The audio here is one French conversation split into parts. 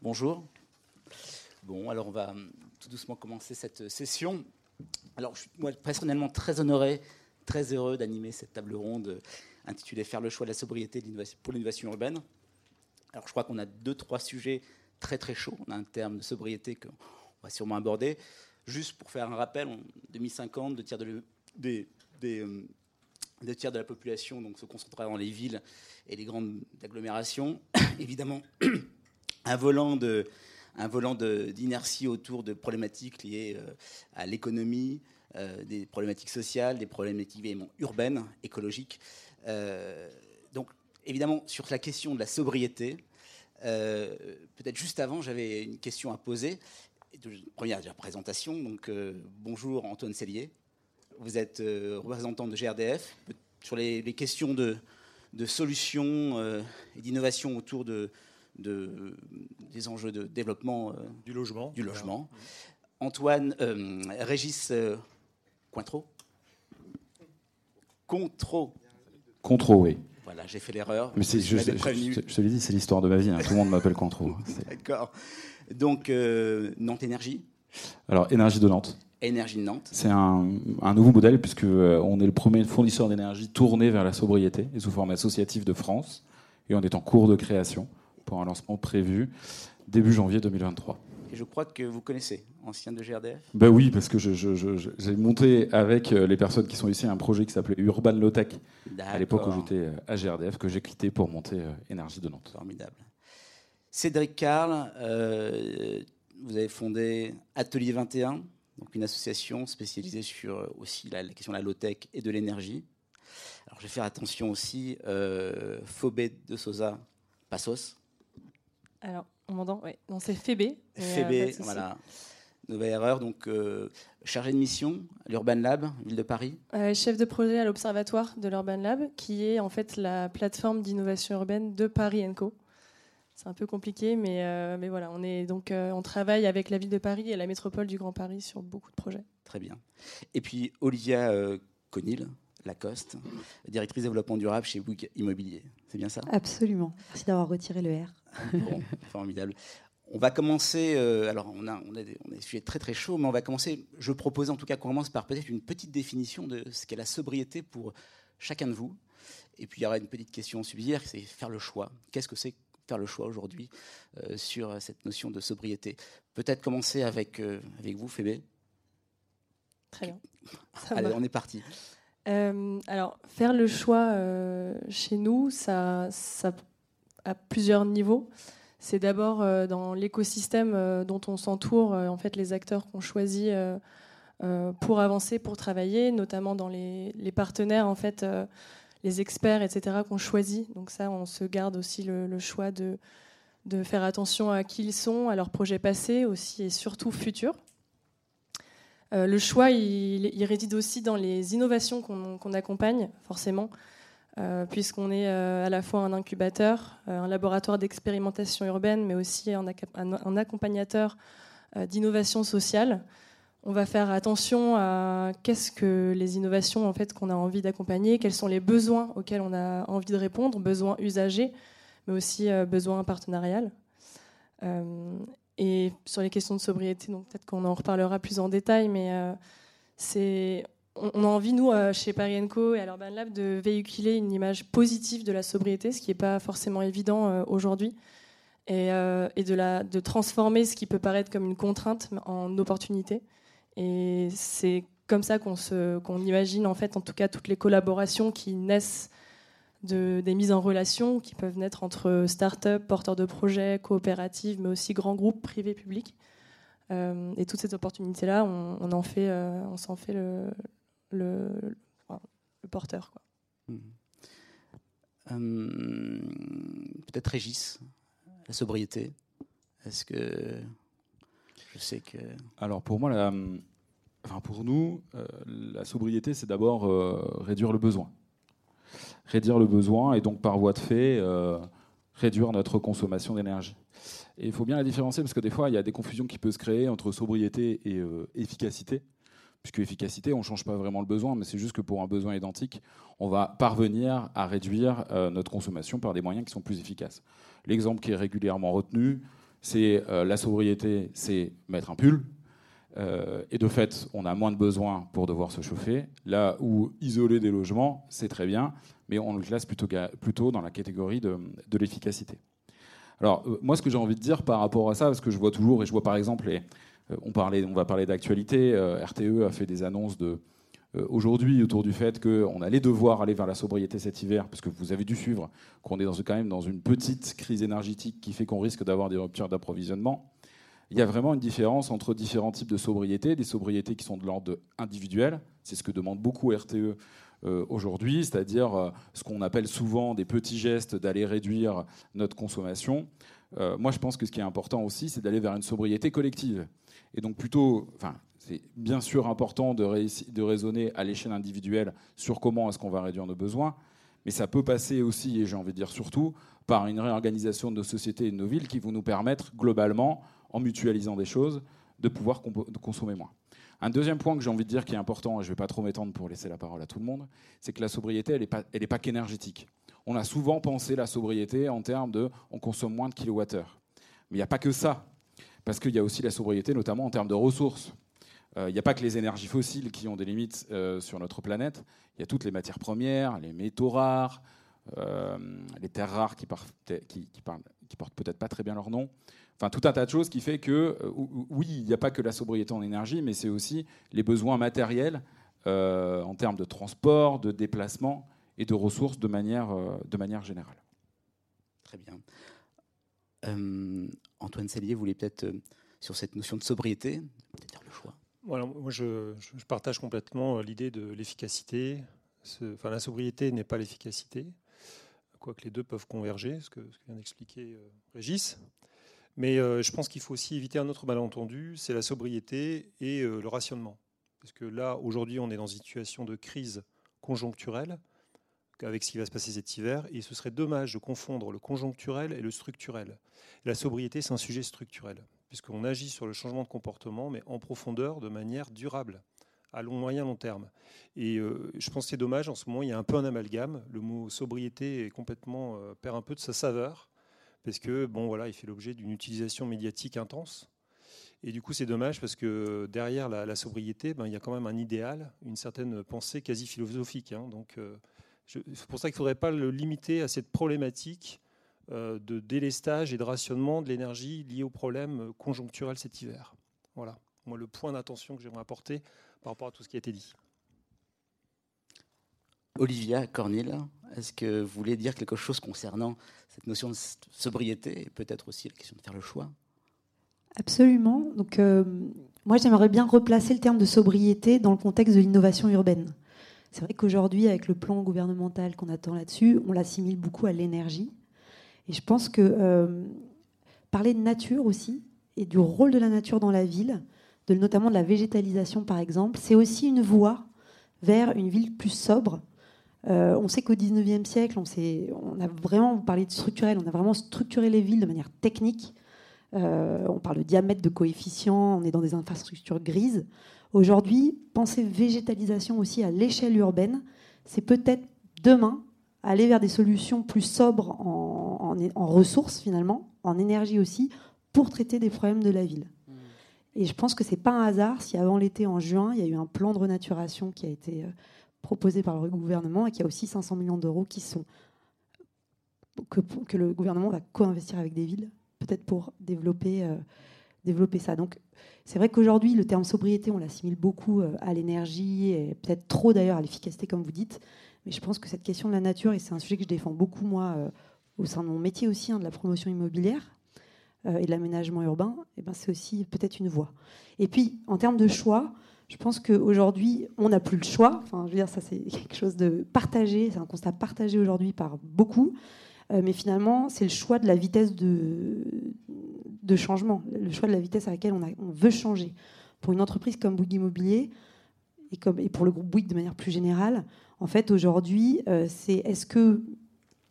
Bonjour. Bon, alors on va hum, tout doucement commencer cette session. Alors, je suis moi, personnellement très honoré, très heureux d'animer cette table ronde euh, intitulée Faire le choix de la sobriété pour l'innovation urbaine. Alors, je crois qu'on a deux, trois sujets très très chauds. On a un terme de sobriété qu'on va sûrement aborder. Juste pour faire un rappel, en 2050, deux tiers de, des, hum, deux tiers de la population donc, se concentrera dans les villes et les grandes agglomérations. Évidemment, un volant de un volant d'inertie autour de problématiques liées euh, à l'économie, euh, des problématiques sociales, des problématiques urbaines, écologiques. Euh, donc, évidemment, sur la question de la sobriété, peut-être juste avant, j'avais une question à poser. Première présentation. Donc, bonjour Antoine Cellier. Vous êtes représentant de GRDF sur les, questions de, de solutions et d'innovation autour de, de, des enjeux de développement euh, du logement. Du logement. Antoine, euh, Régis euh, Cointreau Contro. Contro, oui. Voilà, j'ai fait l'erreur. Mais je, je, je, te l'ai dit, c'est l'histoire de ma vie. Hein. Tout le monde m'appelle Contro. D'accord. Donc, Nantes Énergie Alors, Énergie de Nantes. Énergie de Nantes. C'est un, un, nouveau modèle puisque on est le premier fournisseur d'énergie tourné vers la sobriété et sous forme associative de France. Et on est en cours de création pour un lancement prévu début janvier 2023. Et je crois que vous connaissez, ancien de GRDF Ben oui, parce que j'ai monté avec euh, les personnes qui sont ici un projet qui s'appelait Urban Lotech à l'époque où j'étais euh, à GRDF, que j'ai quitté pour monter euh, Énergie de Nantes. Formidable. Cédric Carl, vous avez fondé Atelier 21, donc une association spécialisée sur aussi la, question de la low-tech et de l'énergie. Alors je vais faire attention aussi, Phobé de Sosa Passos, alors, on m'entend Oui. Non, c'est Fébé. Fébé, voilà. Nouvelle erreur, donc euh, chargé de mission à l'Urban Lab, ville de Paris. Euh, chef de projet à l'Observatoire de l'Urban Lab, qui est en fait la plateforme d'innovation urbaine de Paris Co. C'est un peu compliqué, mais, euh, mais voilà, on, est donc, on travaille avec la ville de Paris et la métropole du Grand Paris sur beaucoup de projets. Très bien. Et puis Olivia Conil, Lacoste, directrice développement durable chez Bouygues Immobilier. C'est bien ça? Absolument. Merci d'avoir retiré le R. Bon, formidable. On va commencer, euh, alors on a, on, a des, on a des sujets très très chauds, mais on va commencer, je propose en tout cas qu'on commence par peut-être une petite définition de ce qu'est la sobriété pour chacun de vous. Et puis il y aura une petite question subsidiaire, c'est faire le choix. Qu'est-ce que c'est faire le choix aujourd'hui euh, sur cette notion de sobriété? Peut-être commencer avec, euh, avec vous, Fébé. Très bien. Allez, on est parti. Alors, faire le choix chez nous, ça, ça à plusieurs niveaux. C'est d'abord euh, dans l'écosystème euh, dont on s'entoure, euh, en fait, les acteurs qu'on choisit pour avancer, pour travailler, notamment dans les, partenaires, en fait, les experts, etc., qu'on choisit. Donc ça, on se garde aussi le, choix de faire attention à qui ils sont, à leurs projets passés aussi et surtout futurs. Le choix, il, réside aussi dans les innovations qu'on accompagne, forcément. Euh, puisqu'on est euh, à la fois un incubateur, euh, un laboratoire d'expérimentation urbaine, mais aussi un, accompagnateur d'innovation sociale. On va faire attention à qu'est-ce que les innovations en fait qu'on a envie d'accompagner, quels sont les besoins auxquels on a envie de répondre, besoins usagers, mais aussi besoins partenariales. Et sur les questions de sobriété, donc peut-être qu'on en reparlera plus en détail, mais c'est on a envie, nous, euh, chez Paris Co et à l'Urban Lab, de véhiculer une image positive de la sobriété, ce qui n'est pas forcément évident euh, aujourd'hui, et, euh, de, transformer ce qui peut paraître comme une contrainte en opportunité. Et c'est comme ça qu'on imagine, en fait, en tout cas, toutes les collaborations qui naissent de, des mises en relation, qui peuvent naître entre start-up, porteurs de projets, coopératives, mais aussi grands groupes privés, publics. et toutes ces opportunités-là, on, en fait, on s'en fait le, le, le, porteur. Quoi. Mmh. Hum, peut-être Régis, la sobriété. Est-ce que je sais que. Alors pour moi, la, enfin pour nous, euh, la sobriété, c'est d'abord euh, réduire le besoin. Réduire le besoin et donc par voie de fait, euh, réduire notre consommation d'énergie. Et il faut bien la différencier parce que des fois, il y a des confusions qui peuvent se créer entre sobriété et efficacité puisque efficacité, on ne change pas vraiment le besoin, mais c'est juste que pour un besoin identique, on va parvenir à réduire euh, notre consommation par des moyens qui sont plus efficaces. L'exemple qui est régulièrement retenu, c'est la sobriété, c'est mettre un pull. Et de fait, on a moins de besoins pour devoir se chauffer. Là où isoler des logements, c'est très bien, mais on le classe plutôt, plutôt dans la catégorie de, de l'efficacité. Alors, moi, ce que j'ai envie de dire par rapport à ça, parce que je vois toujours, et je vois par exemple, on, parlait, on va parler d'actualité, RTE a fait des annonces de, euh, aujourd'hui autour du fait qu'on allait devoir aller vers la sobriété cet hiver, parce que vous avez dû suivre qu'on est quand même dans une petite crise énergétique qui fait qu'on risque d'avoir des ruptures d'approvisionnement. Il y a vraiment une différence entre différents types de sobriété, des sobriétés qui sont de l'ordre individuel, c'est ce que demande beaucoup RTE euh, aujourd'hui, c'est-à-dire euh, ce qu'on appelle souvent des petits gestes d'aller réduire notre consommation. moi, je pense que ce qui est important aussi, c'est d'aller vers une sobriété collective. Et donc plutôt, c'est bien sûr important de, de raisonner à l'échelle individuelle sur comment est-ce qu'on va réduire nos besoins, mais ça peut passer aussi, et j'ai envie de dire surtout, par une réorganisation de nos sociétés et de nos villes qui vont nous permettre globalement, en mutualisant des choses, de pouvoir consommer moins. Un deuxième point que j'ai envie de dire qui est important, et je ne vais pas trop m'étendre pour laisser la parole à tout le monde, c'est que la sobriété, elle n'est pas, qu'énergétique. On a souvent pensé la sobriété en termes de on consomme moins de kilowattheures. Mais il n'y a pas que ça, parce qu'il y a aussi la sobriété, notamment en termes de ressources. Il euh, n'y a pas que les énergies fossiles qui ont des limites euh, sur notre planète. Il y a toutes les matières premières, les métaux rares, euh, les terres rares qui, portent peut-être pas très bien leur nom. Enfin, tout un tas de choses qui fait que, oui, il n'y a pas que la sobriété en énergie, mais c'est aussi les besoins matériels en termes de transport, de déplacement et de ressources de manière, de manière générale. Très bien. Antoine Sellier voulait peut-être, sur cette notion de sobriété, peut-être dire le choix? Moi, je, partage complètement euh, l'idée de l'efficacité. Enfin, la sobriété n'est pas l'efficacité, quoique les deux peuvent converger, ce que, vient d'expliquer euh, Régis. Mais euh, je pense qu'il faut aussi éviter un autre malentendu, c'est la sobriété et le rationnement. Parce que là, aujourd'hui, on est dans une situation de crise conjoncturelle avec ce qui va se passer cet hiver, et ce serait dommage de confondre le conjoncturel et le structurel. La sobriété, c'est un sujet structurel puisqu'on agit sur le changement de comportement, mais en profondeur, de manière durable, à long, moyen, long terme. Et euh, je pense que c'est dommage, en ce moment, il y a un peu un amalgame. Le mot sobriété euh, perd un peu de sa saveur, parce que, bon, voilà, il fait l'objet d'une utilisation médiatique intense. Et du coup, c'est dommage parce que derrière la, sobriété, ben, il y a quand même un idéal, une certaine pensée quasi philosophique. Hein. Donc, euh, c'est pour ça qu'il ne faudrait pas le limiter à cette problématique euh, de délestage et de rationnement de l'énergie lié au problème conjoncturel cet hiver. Voilà, moi le point d'attention que j'aimerais apporter par rapport à tout ce qui a été dit. Olivia Cornil, est-ce que vous voulez dire quelque chose concernant cette notion de sobriété et peut-être aussi la question de faire le choix? Absolument. Donc, euh, moi, j'aimerais bien replacer le terme de sobriété dans le contexte de l'innovation urbaine. C'est vrai qu'aujourd'hui, avec le plan gouvernemental qu'on attend là-dessus, on l'assimile beaucoup à l'énergie. Et je pense que euh, parler de nature aussi, et du rôle de la nature dans la ville, de, notamment de la végétalisation par exemple, c'est aussi une voie vers une ville plus sobre. Euh, on sait qu'au 19e siècle, on, on, a vraiment parlé de structurel, on a vraiment structuré les villes de manière technique. Euh, on parle de diamètre, de coefficient, on est dans des infrastructures grises. Aujourd'hui, penser végétalisation aussi à l'échelle urbaine, c'est peut-être demain aller vers des solutions plus sobres en, ressources finalement, en énergie aussi, pour traiter des problèmes de la ville. Mmh. Et je pense que c'est pas un hasard si avant l'été, en juin, il y a eu un plan de renaturation qui a été euh, proposé par le gouvernement et qui a aussi 500 millions d'euros qui sont que, le gouvernement va co-investir avec des villes, peut-être pour développer, euh, développer ça. Donc c'est vrai qu'aujourd'hui, le terme sobriété, on l'assimile beaucoup euh, à l'énergie et peut-être trop d'ailleurs à l'efficacité, comme vous dites. Mais je pense que cette question de la nature, et c'est un sujet que je défends beaucoup, moi, euh, au sein de mon métier aussi, hein, de la promotion immobilière et de l'aménagement urbain, eh ben, c'est aussi peut-être une voie. Et puis, en termes de choix, je pense qu'aujourd'hui, on n'a plus le choix. Enfin, je veux dire, ça, c'est quelque chose de partagé, c'est un constat partagé aujourd'hui par beaucoup. Euh, mais finalement, c'est le choix de la vitesse de, changement, le choix de la vitesse à laquelle on, veut changer. Pour une entreprise comme Bouygues Immobilier, et, comme, et pour le groupe Bouygues de manière plus générale, en fait, aujourd'hui, euh, c'est est-ce que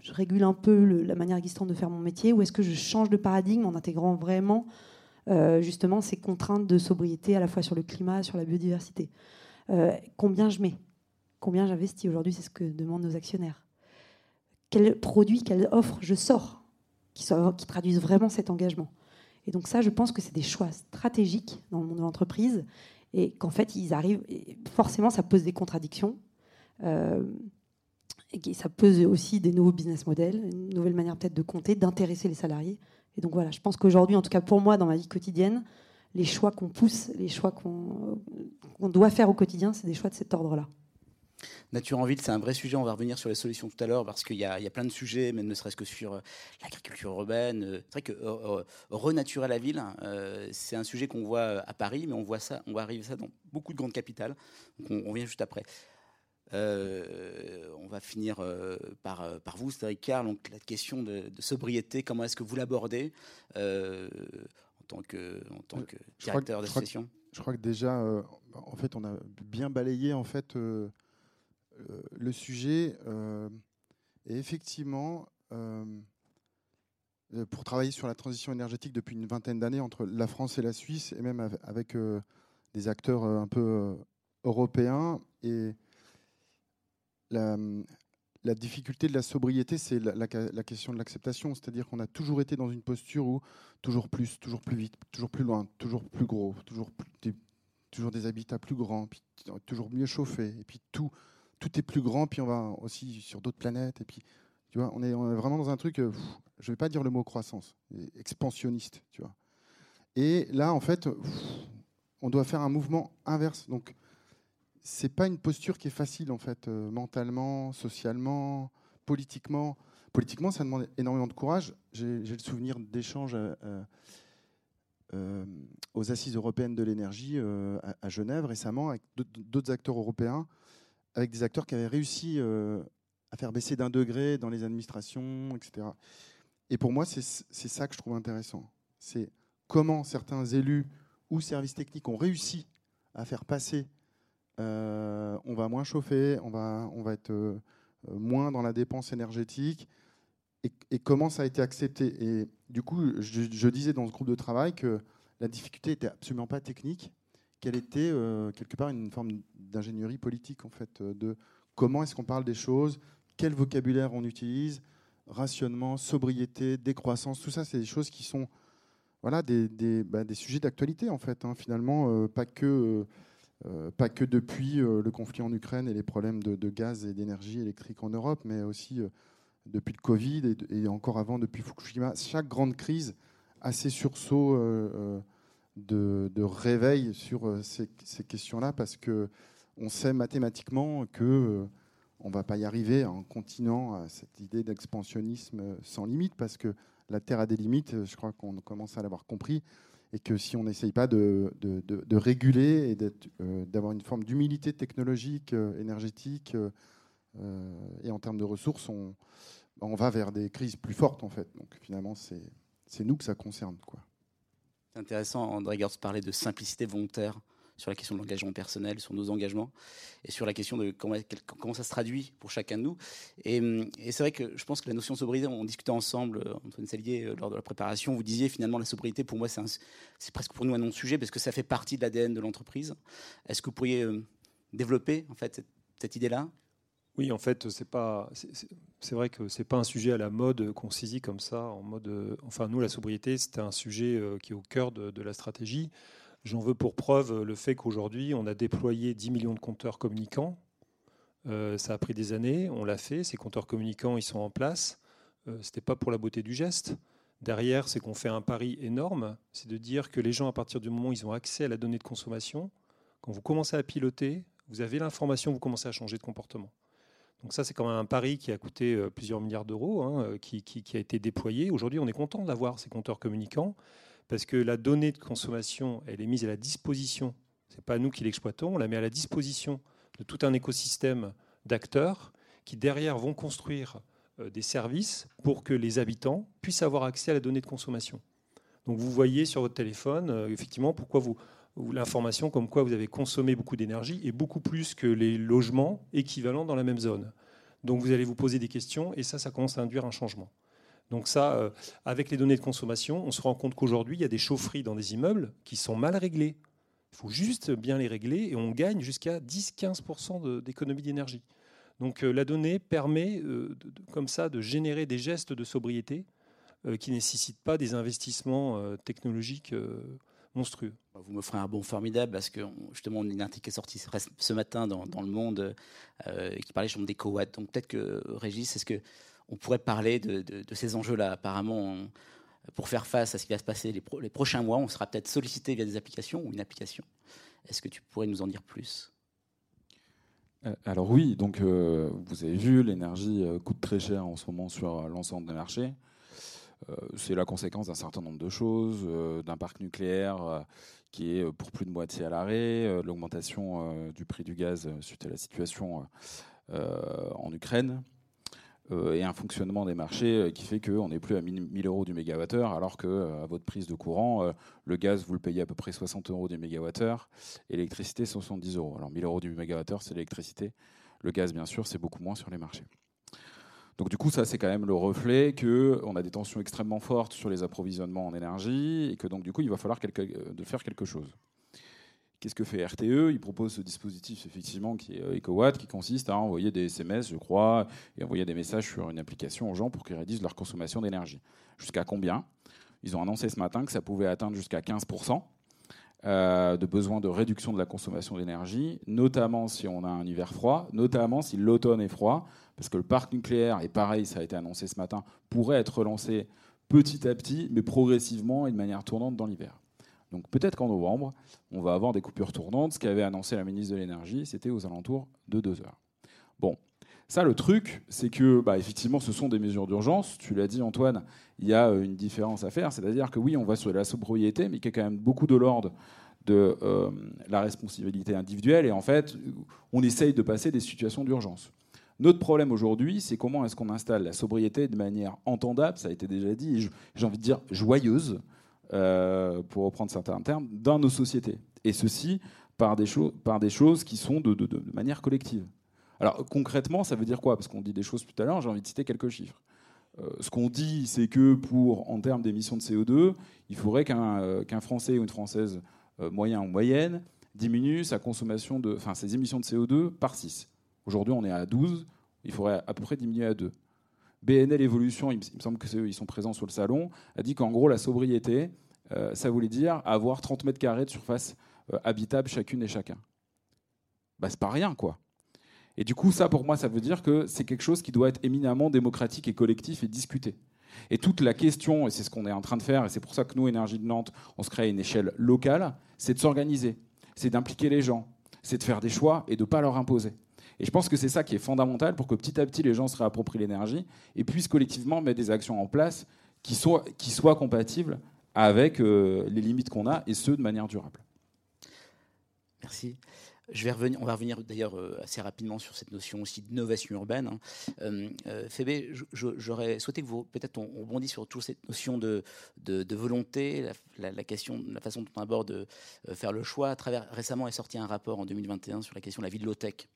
je régule un peu la manière existante de faire mon métier ou est-ce que je change de paradigme en intégrant vraiment justement ces contraintes de sobriété à la fois sur le climat, sur la biodiversité euh, Combien je mets? Combien j'investis Aujourd'hui, c'est ce que demandent nos actionnaires. Quels produits, quelles offres je sors qui, traduisent vraiment cet engagement? Et donc ça, je pense que c'est des choix stratégiques dans le monde de l'entreprise et qu'en fait, ils arrivent, forcément, ça pose des contradictions. Euh, et ça pose aussi des nouveaux business models, une nouvelle manière peut-être de compter, d'intéresser les salariés. Et donc voilà, je pense qu'aujourd'hui, en tout cas pour moi, dans ma vie quotidienne, les choix qu'on pousse, les choix qu'on doit faire au quotidien, c'est des choix de cet ordre-là. Nature en ville, c'est un vrai sujet. On va revenir sur les solutions tout à l'heure parce qu'il y, a plein de sujets, même ne serait-ce que sur euh, l'agriculture urbaine. Euh, c'est vrai que euh, renaturer la ville, c'est un sujet qu'on voit à Paris, mais on voit ça, on va arriver ça dans beaucoup de grandes capitales. Donc on, vient juste après. On va finir par, par vous, Cédric Carl. Donc la question de, sobriété, comment est-ce que vous l'abordez en tant que, en tant que directeur d'association Je crois que déjà, en fait, on a bien balayé en fait euh, le sujet euh, est effectivement euh, pour travailler sur la transition énergétique depuis une vingtaine d'années entre la France et la Suisse, et même avec des acteurs un peu européens. Et la, difficulté de la sobriété, c'est la, question de l'acceptation. C'est-à-dire qu'on a toujours été dans une posture où toujours plus, toujours plus vite, toujours plus loin, toujours plus gros, toujours, des, toujours des habitats plus grands, toujours mieux chauffés, et puis tout tout est plus grand, puis on va aussi sur d'autres planètes. Et puis, tu vois, on est, vraiment dans un truc, euh, je ne vais pas dire le mot croissance, expansionniste, tu vois. Et là, en fait, on doit faire un mouvement inverse. Donc, c'est pas une posture qui est facile, en fait, euh, mentalement, socialement, politiquement. Politiquement, ça demande énormément de courage. J'ai le souvenir d'échanges euh, aux assises européennes de l'énergie à, Genève récemment avec d'autres acteurs européens avec des acteurs qui avaient réussi euh, à faire baisser d'un degré dans les administrations, etc. Et pour moi, c'est ça que je trouve intéressant. C'est comment certains élus ou services techniques ont réussi à faire passer euh, on va moins chauffer, on va, on va être euh, moins dans la dépense énergétique, et, comment ça a été accepté? Et du coup, je, disais dans ce groupe de travail que la difficulté n'était absolument pas technique, qu'elle était euh, quelque part une forme d'ingénierie politique, en fait, euh, de comment est-ce qu'on parle des choses, quel vocabulaire on utilise, rationnement, sobriété, décroissance, tout ça, c'est des choses qui sont voilà, des, des, bah, sujets d'actualité, en fait, hein, finalement, euh, pas, que, pas que depuis le conflit en Ukraine et les problèmes de, gaz et d'énergie électrique en Europe, mais aussi depuis le Covid et, encore avant, depuis Fukushima. Chaque grande crise a ses sursauts de, réveil sur euh, ces, questions-là parce que on sait mathématiquement que euh, on va pas y arriver en continuant à cette idée d'expansionnisme sans limite parce que la Terre a des limites, je crois qu'on commence à l'avoir compris, et que si on n'essaye pas de, réguler et euh, d'avoir une forme d'humilité technologique, énergétique et en termes de ressources, on, va vers des crises plus fortes en fait. Donc finalement, c'est nous que ça concerne. C'est intéressant, André Gertz parlait de simplicité volontaire sur la question de l'engagement personnel, sur nos engagements, et sur la question de comment, ça se traduit pour chacun de nous. Et, c'est vrai que je pense que la notion de sobriété, on discutait ensemble, euh, Antoine Salier, euh, lors de la préparation, vous disiez finalement la sobriété, pour moi, c'est presque pour nous un non-sujet, parce que ça fait partie de l'ADN de l'entreprise. Est-ce que vous pourriez euh, développer en fait cette idée-là? Oui, en fait, c'est pas, c'est vrai que c'est pas un sujet à la mode qu'on saisit comme ça, en mode. Enfin, nous, la sobriété, c'était un sujet qui est au cœur de, la stratégie. J'en veux pour preuve le fait qu'aujourd'hui, on a déployé 10 millions de compteurs communicants. Euh, ça a pris des années, on l'a fait. Ces compteurs communicants, ils sont en place. Euh, c'était pas pour la beauté du geste. Derrière, c'est qu'on fait un pari énorme, c'est de dire que les gens, à partir du moment où ils ont accès à la donnée de consommation, quand vous commencez à piloter, vous avez l'information, vous commencez à changer de comportement. Donc ça, c'est quand même un pari qui a coûté euh, plusieurs milliards d'euros, hein, euh, qui, a été déployé. Aujourd'hui, on est content d'avoir ces compteurs communicants parce que la donnée de consommation, elle est mise à la disposition. Ce n'est pas nous qui l'exploitons, on la met à la disposition de tout un écosystème d'acteurs qui derrière vont construire euh, des services pour que les habitants puissent avoir accès à la donnée de consommation. Donc vous voyez sur votre téléphone, effectivement, pourquoi vous, l'information comme quoi vous avez consommé beaucoup d'énergie et beaucoup plus que les logements équivalents dans la même zone. Donc vous allez vous poser des questions et ça, ça commence à induire un changement. Donc ça, euh, avec les données de consommation, on se rend compte qu'aujourd'hui, il y a des chaufferies dans des immeubles qui sont mal réglées. Il faut juste bien les régler et on gagne jusqu'à 10-15% d'économie d'énergie. Donc euh, la donnée permet euh, comme ça de générer des gestes de sobriété qui ne nécessitent pas des investissements technologiques monstrueux. Vous me ferez un bon formidable parce que justement, on a une article qui est sorti ce matin dans, Le Monde qui parlait des d'éco-watt. Donc peut-être que Régis, est-ce que on pourrait parler de, ces enjeux-là Apparemment, pour faire face à ce qui va se passer les, prochains mois, on sera peut-être sollicité via des applications ou une application. Est-ce que tu pourrais nous en dire plus? Euh, alors oui, donc euh, vous avez vu, l'énergie euh, coûte très cher en ce moment sur l'ensemble des marchés. c'est la conséquence d'un certain nombre de choses, d'un parc nucléaire qui est pour plus de moitié à l'arrêt, l'augmentation du prix du gaz suite à la situation en Ukraine, et un fonctionnement des marchés euh, qui fait qu'on n'est plus à 1000 euros du mégawattheure, alors que euh, à votre prise de courant, le gaz, vous le payez à peu près 60 euros du mégawattheure, et l'électricité, 70 euros. Alors 1000 euros du mégawattheure, c'est l'électricité. Le gaz, bien sûr, c'est beaucoup moins sur les marchés. Donc du coup, ça, c'est quand même le reflet qu'on a des tensions extrêmement fortes sur les approvisionnements en énergie, et que donc du coup, il va falloir de faire quelque chose. Qu'est-ce que fait RTE Il propose ce dispositif effectivement qui est euh, EcoWatt, qui consiste à envoyer des SMS, je crois, et envoyer des messages sur une application aux gens pour qu'ils réduisent leur consommation d'énergie. Jusqu'à combien? Ils ont annoncé ce matin que ça pouvait atteindre jusqu'à 15% euh, de besoin de réduction de la consommation d'énergie, notamment si on a un hiver froid, notamment si l'automne est froid, parce que le parc nucléaire, et pareil, ça a été annoncé ce matin, pourrait être relancé petit à petit, mais progressivement et de manière tournante dans l'hiver. Donc peut-être qu'en novembre, on va avoir des coupures tournantes. Ce qu'avait annoncé la ministre de l'Énergie, c'était aux alentours de 2 heures. Bon, ça, le truc, c'est que, bah, effectivement, ce sont des mesures d'urgence. Tu l'as dit, Antoine, il y a euh, une différence à faire. C'est-à-dire que oui, on va sur la sobriété, mais qu'il y a quand même beaucoup de l'ordre de euh, la responsabilité individuelle. Et en fait, on essaye de passer des situations d'urgence. Notre problème aujourd'hui, c'est comment est-ce qu'on installe la sobriété de manière entendable, ça a été déjà dit, j'ai envie de dire joyeuse, euh, pour reprendre certains termes, dans nos sociétés. Et ceci par des, par des choses qui sont de, manière collective. Alors concrètement, ça veut dire quoi? Parce qu'on dit des choses tout à l'heure, j'ai envie de citer quelques chiffres. Euh, ce qu'on dit, c'est que pour, en termes d'émissions de CO2, il faudrait qu'un euh, Français ou une Française moyen ou moyenne diminue sa consommation de, enfin, ses émissions de CO2 par 6. Aujourd'hui, on est à 12, il faudrait à peu près diminuer à 2. BNL Evolution, il me semble qu'ils sont présents sur le salon, a dit qu'en gros, la sobriété, euh, ça voulait dire avoir 30 mètres carrés de surface euh, habitable chacune et chacun. Bah, c'est pas rien, quoi. Et du coup, ça, pour moi, ça veut dire que c'est quelque chose qui doit être éminemment démocratique et collectif et discuté. Et toute la question, et c'est ce qu'on est en train de faire, et c'est pour ça que nous, Énergie de Nantes, on se crée à une échelle locale, c'est de s'organiser, c'est d'impliquer les gens, c'est de faire des choix et de ne pas leur imposer. Et je pense que c'est ça qui est fondamental pour que petit à petit les gens se réapproprient l'énergie et puissent collectivement mettre des actions en place qui soient, qui soient compatibles avec euh, les limites qu'on a et ce de manière durable. Merci. On va revenir d'ailleurs euh, assez rapidement sur cette notion aussi d'innovation urbaine. Hein. Euh, euh, Fébé, j'aurais souhaité que vous, peut-être, on, rebondisse sur toute cette notion de, volonté, la, question, la façon dont on aborde faire le choix. Récemment est sorti un rapport en 2021 sur la question de la vie de low-tech,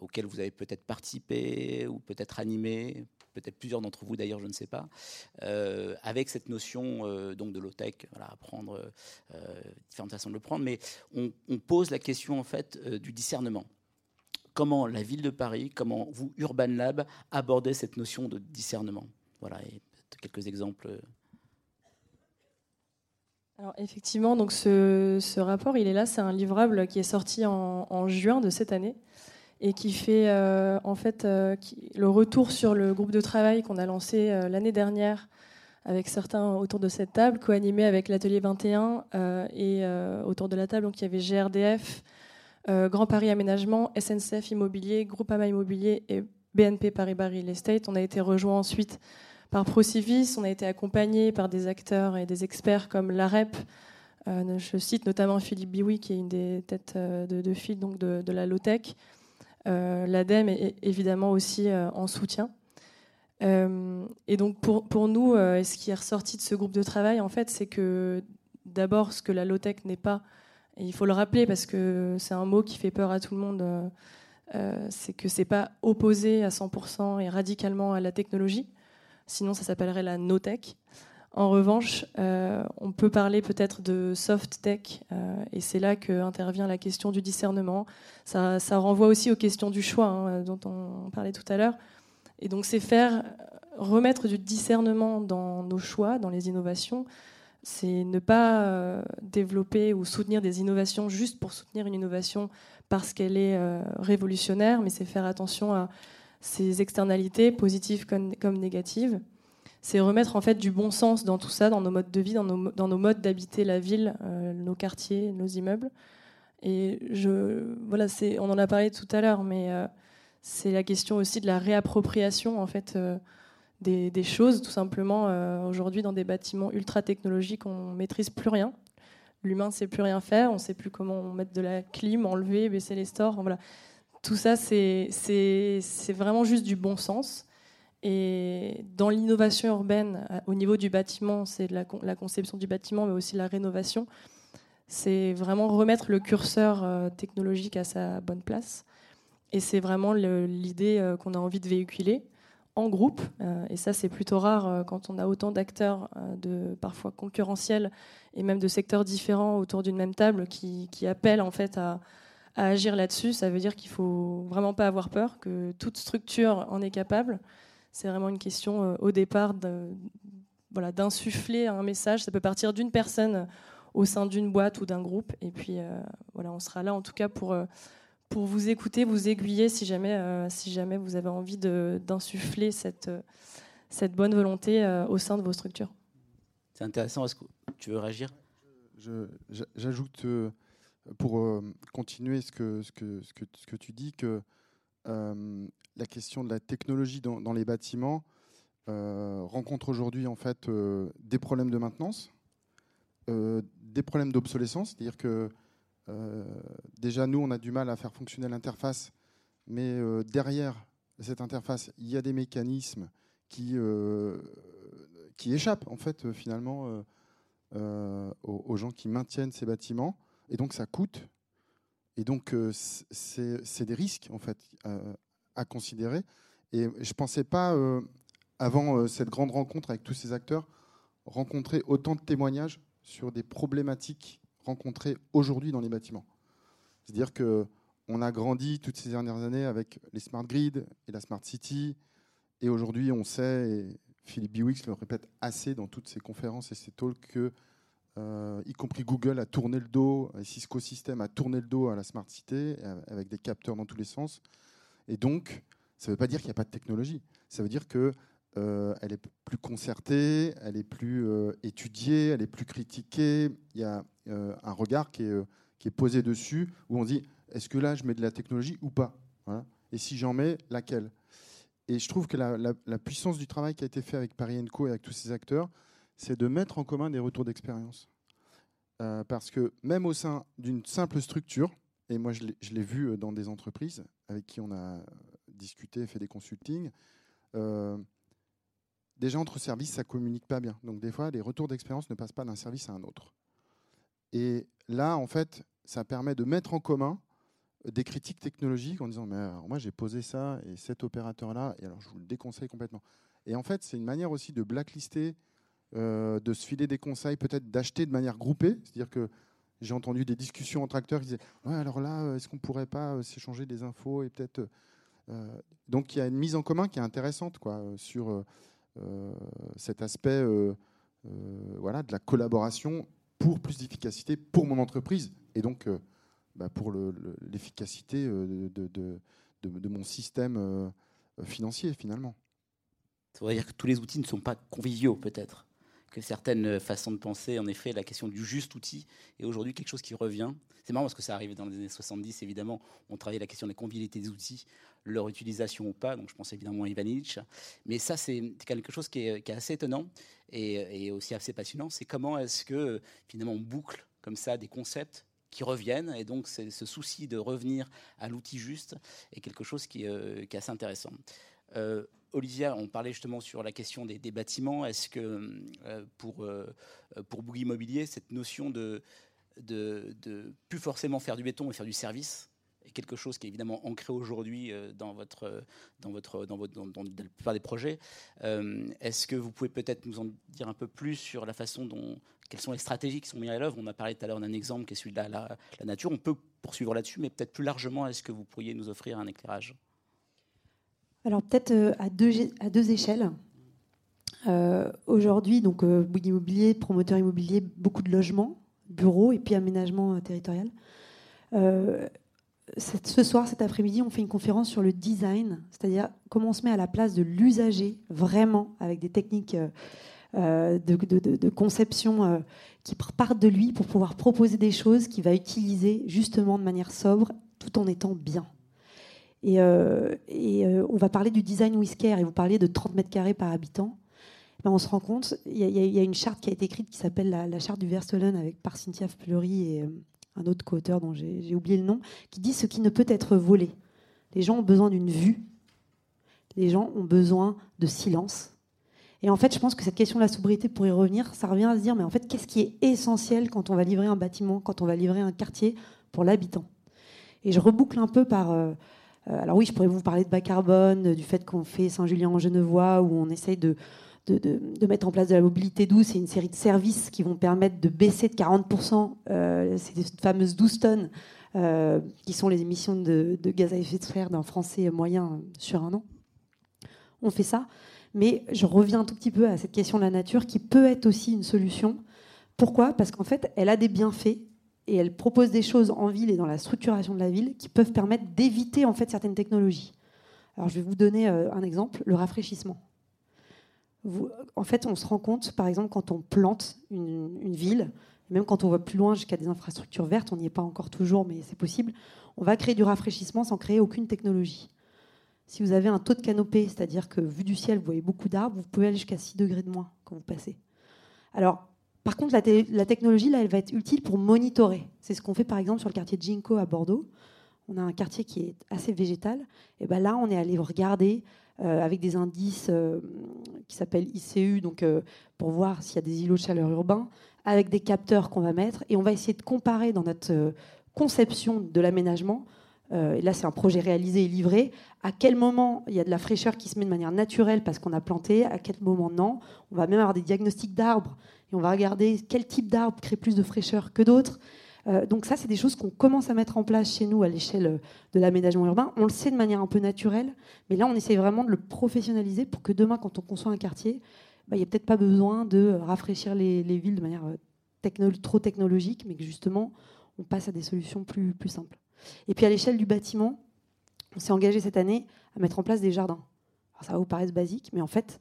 auquel vous avez peut-être participé ou peut-être animé, peut-être plusieurs d'entre vous d'ailleurs, je ne sais pas, euh, avec cette notion euh, donc de low-tech, voilà, apprendre euh, différentes façons de le prendre, mais on, pose la question en fait du discernement. Comment la ville de Paris, comment vous, Urban Lab, abordez cette notion de discernement? Voilà, quelques exemples. Alors effectivement, donc ce, rapport, il est là, c'est un livrable qui est sorti en juin de cette année et qui fait euh, en fait euh, le retour sur le groupe de travail qu'on a lancé euh, l'année dernière avec certains autour de cette table, co-animé avec l'atelier 21 et autour de la table donc il y avait GRDF, Grand Paris Aménagement, SNCF Immobilier, Groupama Immobilier et BNP Paribas Real Estate. On a été rejoint ensuite par Procivis, on a été accompagné par des acteurs et des experts comme l'AREP. je cite notamment Philippe Biwi, qui est une des têtes de, file donc de, la Lotec. Euh, L'ADEME est évidemment aussi euh, en soutien. Euh, et donc pour, pour nous, ce qui est ressorti de ce groupe de travail, en fait, c'est que d'abord, ce que la low-tech n'est pas, et il faut le rappeler parce que c'est un mot qui fait peur à tout le monde, c'est que c'est pas opposé à 100% et radicalement à la technologie. Sinon, ça s'appellerait la no-tech. En revanche, euh, on peut parler peut-être de soft tech, euh, et c'est là que intervient la question du discernement. Ça, renvoie aussi aux questions du choix hein, dont on parlait tout à l'heure. Et donc, c'est faire remettre du discernement dans nos choix, dans les innovations, c'est ne pas euh, développer ou soutenir des innovations juste pour soutenir une innovation parce qu'elle est euh, révolutionnaire, mais c'est faire attention à ses externalités, positives comme, négatives. C'est remettre en fait du bon sens dans tout ça, dans nos modes de vie, dans nos, modes d'habiter la ville, euh, nos quartiers, nos immeubles. Et je, voilà, on en a parlé tout à l'heure, mais c'est la question aussi de la réappropriation en fait des, choses, tout simplement. Euh, aujourd'hui, dans des bâtiments ultra technologiques, on maîtrise plus rien. L'humain ne sait plus rien faire, on ne sait plus comment mettre de la clim, enlever, baisser les stores. Voilà. Tout ça, c'est vraiment juste du bon sens. Et dans l'innovation urbaine, au niveau du bâtiment, c'est la, conception du bâtiment, mais aussi la rénovation. C'est vraiment remettre le curseur euh, technologique à sa bonne place. Et c'est vraiment l'idée euh, qu'on a envie de véhiculer en groupe. Euh, et ça, c'est plutôt rare euh, quand on a autant d'acteurs, euh, de parfois concurrentiels et même de secteurs différents autour d'une même table qui, appellent en fait à, agir là-dessus. Ça veut dire qu'il faut vraiment pas avoir peur, que toute structure en est capable. C'est vraiment une question au départ de, voilà, d'insuffler un message. Ça peut partir d'une personne au sein d'une boîte ou d'un groupe. Et puis voilà, on sera là en tout cas pour pour vous écouter, vous aiguiller si jamais, euh, si jamais vous avez envie d'insuffler cette, cette bonne volonté euh, au sein de vos structures. C'est intéressant. Est-ce que tu veux réagir? J'ajoute, euh, pour continuer ce que, ce, que, ce, que, ce que tu dis, que la question de la technologie dans, dans les bâtiments rencontre aujourd'hui en fait des problèmes de maintenance, des problèmes d'obsolescence, c'est-à-dire que euh, déjà, nous, on a du mal à faire fonctionner l'interface, mais euh, derrière cette interface, il y a des mécanismes qui, euh, qui échappent, en fait, finalement, aux, gens qui maintiennent ces bâtiments. Et donc, ça coûte. Et donc, c'est des risques, en fait, à considérer. Et je ne pensais pas, avant cette grande rencontre avec tous ces acteurs, rencontrer autant de témoignages sur des problématiques rencontrer aujourd'hui dans les bâtiments. C'est-à-dire que on a grandi toutes ces dernières années avec les smart grids et la smart city, et aujourd'hui on sait, et Philippe Biwix le répète assez dans toutes ses conférences et ses talks, que euh, y compris Google a tourné le dos, et Cisco System a tourné le dos à la smart city avec des capteurs dans tous les sens. Et donc, ça ne veut pas dire qu'il n'y a pas de technologie. Ça veut dire que euh, elle est plus concertée, elle est plus euh, étudiée, elle est plus critiquée. Il y a euh, un regard qui est, posé dessus où on dit est-ce que là je mets de la technologie ou pas? Et si j'en mets, laquelle? Et je trouve que la, la, puissance du travail qui a été fait avec Paris Co et avec tous ces acteurs, c'est de mettre en commun des retours d'expérience. parce que même au sein d'une simple structure, et moi je l'ai vu dans des entreprises avec qui on a discuté, fait des consultings, déjà entre services, ça communique pas bien. Donc des fois, les retours d'expérience ne passent pas d'un service à un autre. Et là, en fait, ça permet de mettre en commun des critiques technologiques en disant mais moi j'ai posé ça et cet opérateur là et alors je vous le déconseille complètement. Et en fait, c'est une manière aussi de blacklister, euh, de se filer des conseils, peut-être d'acheter de manière groupée. C'est-à-dire que j'ai entendu des discussions entre acteurs qui disaient ouais alors là est-ce qu'on pourrait pas euh, s'échanger des infos et peut-être euh, donc il y a une mise en commun qui est intéressante quoi sur euh, cet aspect euh, euh, voilà, de la collaboration pour plus d'efficacité pour mon entreprise et donc bah, pour l'efficacité de, de, de, mon système financier finalement. Ça veut dire que tous les outils ne sont pas conviviaux peut-être que certaines façons de penser, en effet, la question du juste outil est aujourd'hui quelque chose qui revient. C'est marrant parce que ça arrive dans les années 70, évidemment, on travaillait la question de la convivialité des outils, leur utilisation ou pas, donc je pense évidemment à Ivan. Mais ça, c'est quelque chose qui est, assez étonnant et, aussi assez passionnant, c'est comment est-ce que finalement on boucle comme ça des concepts qui reviennent. Et donc, ce souci de revenir à l'outil juste est quelque chose qui, euh, est assez intéressant. Euh, Olivia, on parlait justement sur la question des, bâtiments. Est-ce que euh, pour, euh, pour Bouygues Immobilier, cette notion de, plus forcément faire du béton et faire du service est quelque chose qui est évidemment ancré aujourd'hui euh, dans, votre, dans, votre, dans, votre, dans, la plupart des projets Est-ce que vous pouvez peut-être nous en dire un peu plus sur la façon dont quelles sont les stratégies qui sont mises à l'œuvre? On a parlé tout à l'heure d'un exemple qui est celui de la nature. On peut poursuivre là-dessus, mais peut-être plus largement, est-ce que vous pourriez nous offrir un éclairage? Alors peut-être euh, à deux, échelles. Aujourd'hui, donc Bouygues Immobilier, promoteur immobilier, beaucoup de logements, bureaux et puis aménagement territorial ce soir, cet après-midi, on fait une conférence sur le design, c'est-à-dire comment on se met à la place de l'usager, vraiment, avec des techniques euh, euh, de, conception euh, qui partent de lui pour pouvoir proposer des choses qu'il va utiliser justement de manière sobre, tout en étant bien. Et, on va parler du design whisker, et vous parliez de 30 mètres carrés par habitant. Ben, on se rend compte, il y, a une charte qui a été écrite qui s'appelle la, charte du Verstelen avec par Cynthia Fleury et un autre co-auteur dont j'ai oublié le nom, qui dit ce qui ne peut être volé. Les gens ont besoin d'une vue, les gens ont besoin de silence. Et en fait, je pense que cette question de la sobriété, pour y revenir, ça revient à se dire, mais en fait, qu'est-ce qui est essentiel quand on va livrer un bâtiment, quand on va livrer un quartier pour l'habitant? Et je reboucle un peu par... Euh, euh, alors oui, je pourrais vous parler de bas carbone, du fait qu'on fait Saint-Julien en Genevois, où on essaye de, de, mettre en place de la mobilité douce et une série de services qui vont permettre de baisser de 40% euh, ces fameuses 12 tonnes euh, qui sont les émissions de, gaz à effet de serre d'un Français moyen sur un an. On fait ça, mais je reviens un tout petit peu à cette question de la nature qui peut être aussi une solution. Pourquoi? Parce qu'en fait, elle a des bienfaits et elle propose des choses en ville et dans la structuration de la ville qui peuvent permettre d'éviter en fait certaines technologies. Alors je vais vous donner euh, un exemple, le rafraîchissement en fait, on se rend compte, par exemple, quand on plante une, ville, même quand on va plus loin jusqu'à des infrastructures vertes, on n'y est pas encore toujours, mais c'est possible, on va créer du rafraîchissement sans créer aucune technologie. Si vous avez un taux de canopée, c'est-à-dire que vu du ciel, vous voyez beaucoup d'arbres, vous pouvez aller jusqu'à 6 degrés de moins quand vous passez. Alors, par contre, la, technologie, là, elle va être utile pour monitorer. C'est ce qu'on fait, par exemple, sur le quartier de Ginkgo à Bordeaux. On a un quartier qui est assez végétal. Et ben là, on est allé regarder euh, avec des indices euh, qui s'appellent ICU, donc euh, pour voir s'il y a des îlots de chaleur urbains, avec des capteurs qu'on va mettre, et on va essayer de comparer dans notre conception de l'aménagement. Et là, c'est un projet réalisé et livré. À quel moment il y a de la fraîcheur qui se met de manière naturelle parce qu'on a planté, à quel moment non? On va même avoir des diagnostics d'arbres et on va regarder quel type d'arbre crée plus de fraîcheur que d'autres. Euh, donc ça, c'est des choses qu'on commence à mettre en place chez nous à l'échelle euh, de l'aménagement urbain. On le sait de manière un peu naturelle, mais là, on essaie vraiment de le professionnaliser pour que demain, quand on conçoit un quartier, bah, il n'y ait peut-être pas besoin de rafraîchir les, villes de manière euh, trop technologique, mais que justement, on passe à des solutions plus simples. Et puis à l'échelle du bâtiment, on s'est engagé cette année à mettre en place des jardins. Alors, ça va vous paraître basique, mais en fait,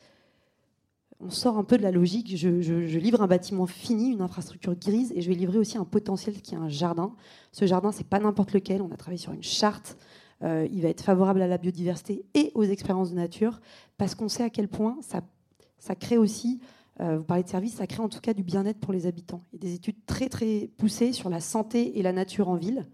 on sort un peu de la logique. Je, livre un bâtiment fini, une infrastructure grise, et je vais livrer aussi un potentiel qui est un jardin. Ce jardin, c'est pas n'importe lequel. On a travaillé sur une charte. Euh, il va être favorable à la biodiversité et aux expériences de nature, parce qu'on sait à quel point ça, crée aussi. Euh, vous parlez de services, ça crée en tout cas du bien-être pour les habitants. Il y a des études très très poussées sur la santé et la nature en ville.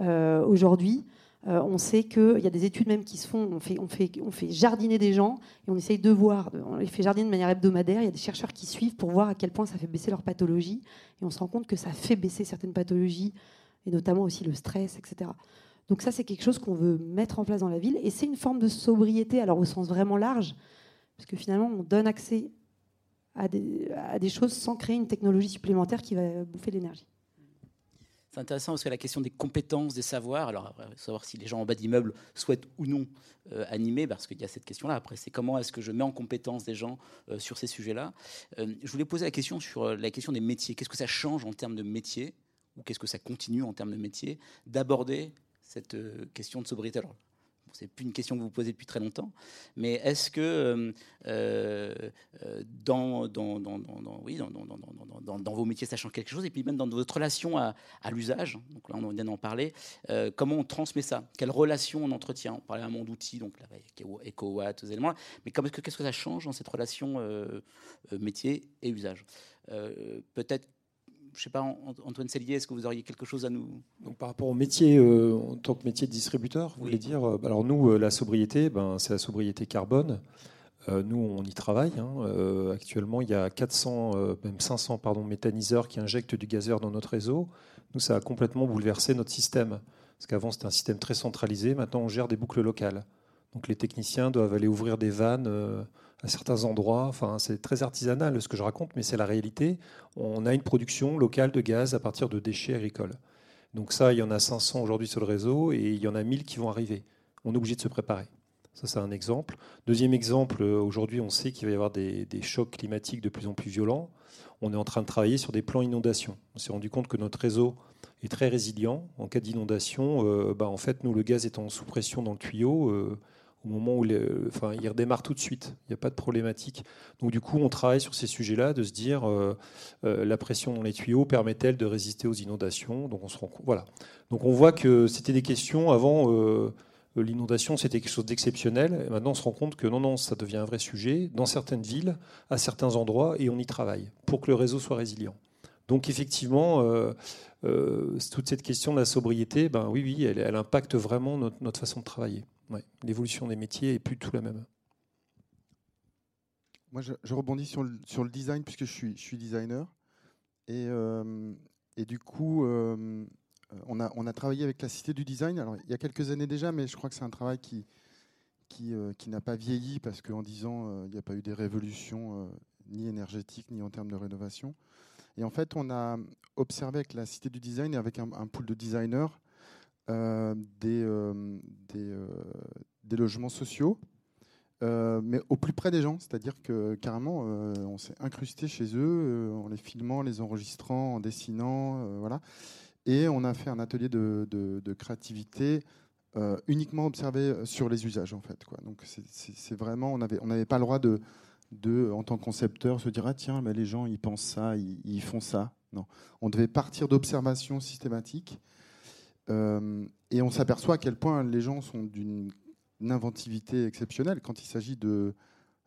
Euh, aujourd'hui, euh, on sait qu'il y a des études même qui se font, on fait, jardiner des gens et on essaye de voir, on les fait jardiner de manière hebdomadaire, il y a des chercheurs qui suivent pour voir à quel point ça fait baisser leur pathologie et on se rend compte que ça fait baisser certaines pathologies et notamment aussi le stress, etc. Donc ça c'est quelque chose qu'on veut mettre en place dans la ville et c'est une forme de sobriété, alors au sens vraiment large, parce que finalement on donne accès à des choses sans créer une technologie supplémentaire qui va bouffer l'énergie. C'est intéressant parce que la question des compétences, des savoirs, alors savoir si les gens en bas d'immeuble souhaitent ou non euh, animer, parce qu'il y a cette question-là. Après, c'est comment est-ce que je mets en compétence des gens euh, sur ces sujets-là? Euh, je voulais poser la question sur la question des métiers. Qu'est-ce que ça change en termes de métier, ou qu'est-ce que ça continue en termes de métier, d'aborder cette question de sobriété c'est plus une question que vous posez depuis très longtemps, mais est-ce que dans, vos métiers, ça change quelque chose? Et puis même dans votre relation à, l'usage, donc là on vient d'en parler, comment on transmet ça? Quelle relation on entretient? On parlait un monde d'outils, donc là, EcoWatt, éléments, mais qu'est-ce que ça change dans cette relation métier et usage? Peut-être je ne sais pas, Antoine Sellier, est-ce que vous auriez quelque chose à nous Donc, Par rapport au métier, euh, en tant que métier de distributeur, vous voulez dire euh, Alors nous, euh, la sobriété, ben, c'est la sobriété carbone. nous, on y travaille. Hein. actuellement, il y a 400, même 500 pardon, méthaniseurs qui injectent du gazeur dans notre réseau. Nous, ça a complètement bouleversé notre système. Parce qu'avant, c'était un système très centralisé. Maintenant, on gère des boucles locales. Donc les techniciens doivent aller ouvrir des vannes à certains endroits. C'est très artisanal ce que je raconte, mais c'est la réalité. On a une production locale de gaz à partir de déchets agricoles. Donc ça, il y en a 500 aujourd'hui sur le réseau et il y en a 1000 qui vont arriver. On est obligé de se préparer. Ça, c'est un exemple. Deuxième exemple, aujourd'hui, on sait qu'il va y avoir des, chocs climatiques de plus en plus violents. On est en train de travailler sur des plans inondation. On s'est rendu compte que notre réseau est très résilient. En cas d'inondation, bah, en fait, nous, le gaz étant sous pression dans le tuyau, au moment où enfin, il redémarre tout de suite. Il n'y a pas de problématique. Donc du coup, on travaille sur ces sujets-là, de se dire euh, euh, la pression dans les tuyaux permet-elle de résister aux inondations? Donc on se rend voilà. Donc on voit que c'était des questions avant. Euh, l'inondation, c'était quelque chose d'exceptionnel. Maintenant, on se rend compte que non, non, ça devient un vrai sujet dans certaines villes, à certains endroits, et on y travaille pour que le réseau soit résilient. Donc effectivement, toute cette question de la sobriété, ben oui, oui, elle, impacte vraiment notre façon de travailler. L'évolution des métiers est plus tout la même. Moi, je, rebondis sur le, sur le, design puisque je suis, je suis designer. Et, euh, et du coup, euh, on, a, on a travaillé avec la Cité du Design. Alors, il y a quelques années déjà, mais je crois que c'est un travail qui, qui, euh, qui n'a pas vieilli parce qu'en 10 ans, il n'y a pas eu des révolutions ni énergétiques ni en termes de rénovation. Et en fait, on a observé avec la Cité du Design et avec un, un pool de designers euh, des, euh, euh, des, logements sociaux, mais au plus près des gens. C'est-à-dire que carrément, on s'est incrusté chez eux en les filmant, les enregistrant, en dessinant. voilà. Et on a fait un atelier de, créativité uniquement observé sur les usages en fait. Quoi. Donc c'est vraiment, on n'avait pas le droit de, en tant que concepteur, se dire ah tiens, mais les gens ils pensent ça, ils, ils font ça. Non, on devait partir d'observations systématiques et on s'aperçoit à quel point les gens sont d'une inventivité exceptionnelle quand il s'agit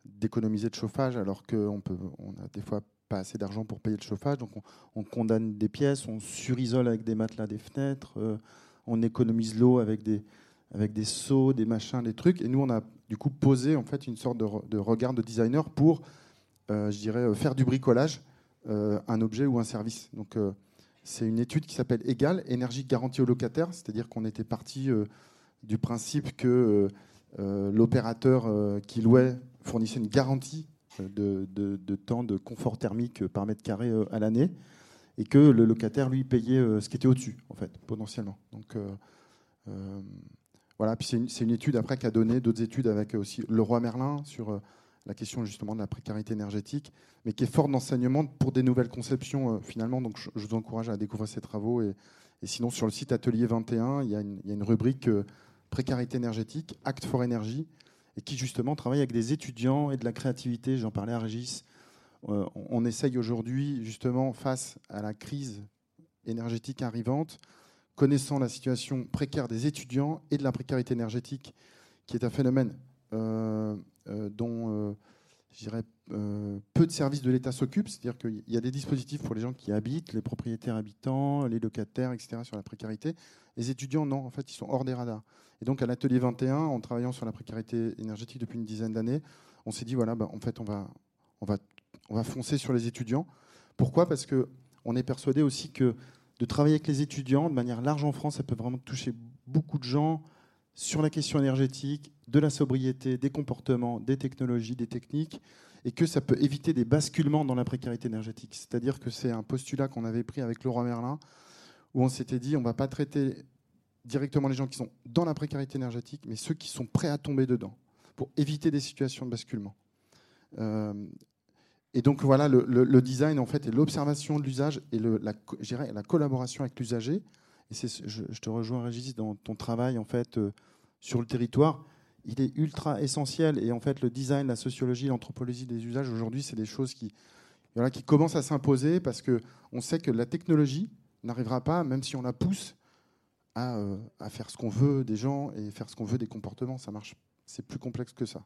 d'économiser de chauffage alors qu'on peut, on a des fois pas assez d'argent pour payer le chauffage, donc on, condamne des pièces, on surisole avec des matelas des fenêtres, euh, on économise l'eau avec des avec des seaux, des machins, des trucs, et nous on a du coup posé en fait une sorte de, regard de designer pour, euh, je dirais, faire du bricolage un objet ou un service. Donc c'est une étude qui s'appelle Égal, énergie garantie aux locataires, c'est-à-dire qu'on était parti euh, du principe que euh, euh, l'opérateur qui louait fournissait une garantie de, temps de confort thermique par mètre carré à l'année, et que le locataire, lui, payait ce qui était au-dessus, en fait, potentiellement. Donc, voilà, puis c'est une, étude après qui a donné d'autres études avec aussi le roi Merlin sur la question justement de la précarité énergétique, mais qui est forte d'enseignement pour des nouvelles conceptions euh, finalement. Donc je, vous encourage à découvrir ces travaux. Et, sinon, sur le site Atelier 21, il y a une, rubrique euh, précarité énergétique, Acte for Énergie, et qui justement travaille avec des étudiants et de la créativité. J'en parlais à Régis. Euh, on essaye aujourd'hui, justement, face à la crise énergétique arrivante, connaissant la situation précaire des étudiants et de la précarité énergétique, qui est un phénomène je dirais, euh, peu de services de l'État s'occupent, c'est-à-dire qu'il y a des dispositifs pour les gens qui habitent, les propriétaires habitants, les locataires, etc., sur la précarité. Les étudiants, non, en fait, ils sont hors des radars. Et donc, à l'atelier 21, en travaillant sur la précarité énergétique depuis une dizaine d'années, on s'est dit, voilà, bah, en fait, on va, on, va, on va foncer sur les étudiants. Pourquoi? Parce qu'on est persuadé aussi que de travailler avec les étudiants de manière large en France, ça peut vraiment toucher beaucoup de gens sur la question énergétique, de la sobriété, des comportements, des technologies, des techniques, et que ça peut éviter des basculements dans la précarité énergétique. C'est-à-dire que c'est un postulat qu'on avait pris avec Laurent Merlin, où on s'était dit on ne va pas traiter directement les gens qui sont dans la précarité énergétique, mais ceux qui sont prêts à tomber dedans, pour éviter des situations de basculement. Euh, et donc voilà, le, design en fait est l'observation de l'usage et la collaboration avec l'usager. Je, te rejoins Régis dans ton travail en fait euh, sur le territoire il est ultra essentiel. Et en fait, le design, la sociologie, l'anthropologie des usages, aujourd'hui, c'est des choses qui, qui commencent à s'imposer parce qu'on sait que la technologie n'arrivera pas, même si on la pousse, à, euh, à faire ce qu'on veut des gens et faire ce qu'on veut des comportements. Ça marche. C'est plus complexe que ça.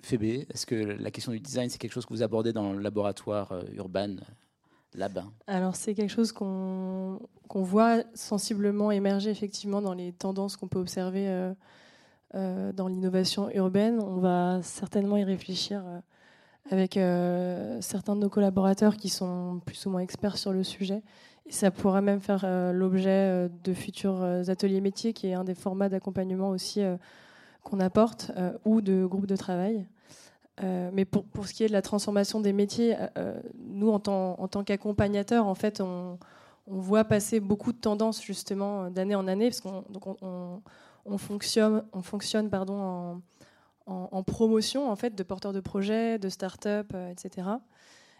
Fébé, est-ce que la question du design, c'est quelque chose que vous abordez dans le laboratoire euh, urbain? Alors c'est quelque chose qu'on voit sensiblement émerger effectivement dans les tendances qu'on peut observer euh, euh, dans l'innovation urbaine. On va certainement y réfléchir euh, avec certains de nos collaborateurs qui sont plus ou moins experts sur le sujet. Et ça pourra même faire l'objet de futurs ateliers métiers, qui est un des formats d'accompagnement aussi qu'on apporte, ou de groupes de travail. Euh, mais pour, ce qui est de la transformation des métiers, euh, euh, nous, en tant, en qu'accompagnateurs, en fait, on, voit passer beaucoup de tendances justement d'année en année, parce qu'on on, on fonctionne, en, promotion en fait, de porteurs de projets, de start-up, etc.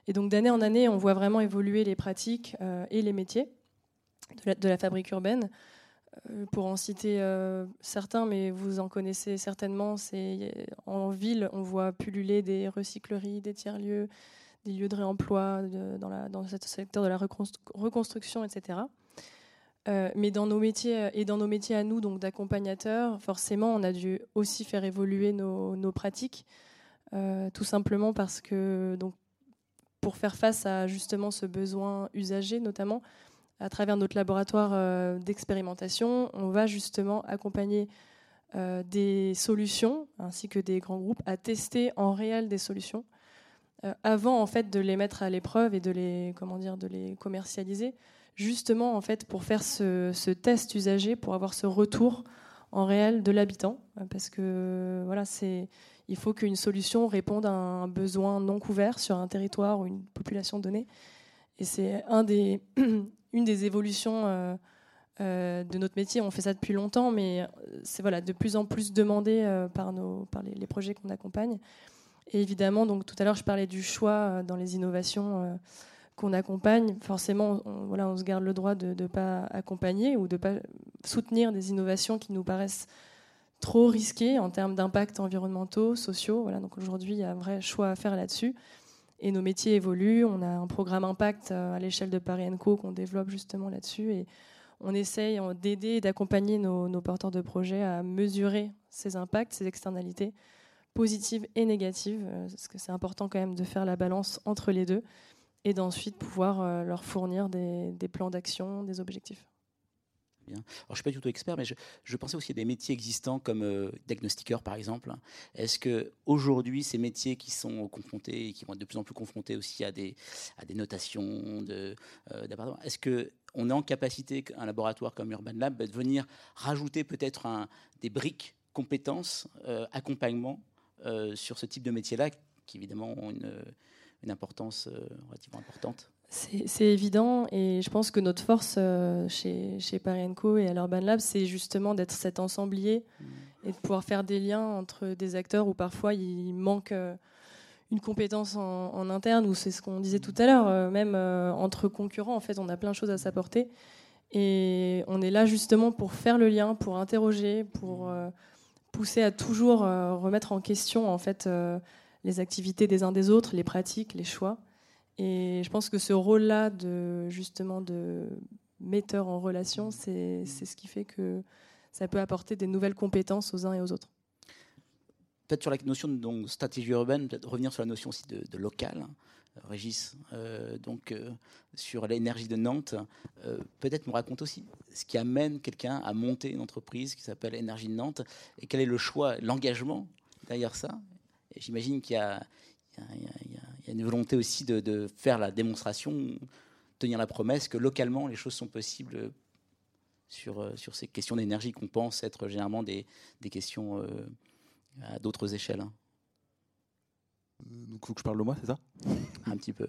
Et donc d'année en année, on voit vraiment évoluer les pratiques et les métiers de la fabrique urbaine. Euh, pour en citer euh, certains, mais vous en connaissez certainement, c'est en ville, on voit pulluler des recycleries, des tiers-lieux, des lieux de réemploi dans, la, ce secteur de la reconstruction, etc. Euh, mais dans nos métiers et dans nos métiers à nous, donc d'accompagnateurs, forcément, on a dû aussi faire évoluer nos, nos pratiques, tout simplement parce que donc pour faire face à justement ce besoin usager, notamment, à travers notre laboratoire euh, d'expérimentation, on va justement accompagner euh, des solutions ainsi que des grands groupes à tester en réel des solutions euh, avant en fait de les mettre à l'épreuve et de les comment dire de les commercialiser justement en fait pour faire ce, test usager pour avoir ce retour en réel de l'habitant parce que voilà c'est il faut qu'une solution réponde à un besoin non couvert sur un territoire ou une population donnée. Et c'est un des une des évolutions euh, euh, de notre métier. On fait ça depuis longtemps, mais c'est voilà, de plus en plus demandé euh, par, nos, par les, projets qu'on accompagne. Et évidemment, donc, tout à l'heure, je parlais du choix dans les innovations qu'on accompagne. Forcément, on, voilà, on se garde le droit de ne pas accompagner ou de ne pas soutenir des innovations qui nous paraissent trop risquées en termes d'impact environnementaux, sociaux. Voilà, donc aujourd'hui, il y a un vrai choix à faire là-dessus. Et nos métiers évoluent. On a un programme impact euh, à l'échelle de Paris Co qu'on développe justement là-dessus. Et on essaye d'aider et d'accompagner nos, porteurs de projets à mesurer ces impacts, ces externalités positives et négatives, euh, parce que c'est important quand même de faire la balance entre les deux et d'ensuite pouvoir euh, leur fournir des plans d'action, des objectifs. Alors, je ne suis pas du tout expert, mais je, pensais aussi à des métiers existants comme euh, diagnostiqueur, par exemple. Est-ce que aujourd'hui, ces métiers qui sont confrontés et qui vont être de plus en plus confrontés aussi à des, notations de, euh, est-ce que on est en capacité, un laboratoire comme Urban Lab, de venir rajouter peut-être des briques, compétences, euh, accompagnement sur ce type de métier-là, qui évidemment ont une importance relativement importante? C'est évident et je pense que notre force euh, chez, chez Parienco et à l'Urban Lab, c'est justement d'être cet ensemblier et de pouvoir faire des liens entre des acteurs où parfois il manque euh, une compétence en, interne ou c'est ce qu'on disait tout à l'heure, euh, même entre concurrents, en fait, on a plein de choses à s'apporter et on est là justement pour faire le lien, pour interroger, pour pousser à toujours remettre en question en fait les activités des uns des autres, les pratiques, les choix. Et je pense que ce rôle-là de justement de metteur en relation, c'est ce qui fait que ça peut apporter des nouvelles compétences aux uns et aux autres. Peut-être sur la notion de stratégie urbaine, peut-être revenir sur la notion aussi de, local. Euh, Régis, euh, donc euh, sur l'énergie de Nantes, peut-être nous raconter aussi ce qui amène quelqu'un à monter une entreprise qui s'appelle Énergie de Nantes et quel est le choix, l'engagement derrière ça. J'imagine qu'il y a, il y, a, une volonté aussi de, faire la démonstration, tenir la promesse que localement les choses sont possibles sur, euh, sur ces questions d'énergie qu'on pense être généralement des, des questions euh, à d'autres échelles. Hein. Euh, donc, il faut que je parle de moi, c'est ça? Un petit peu.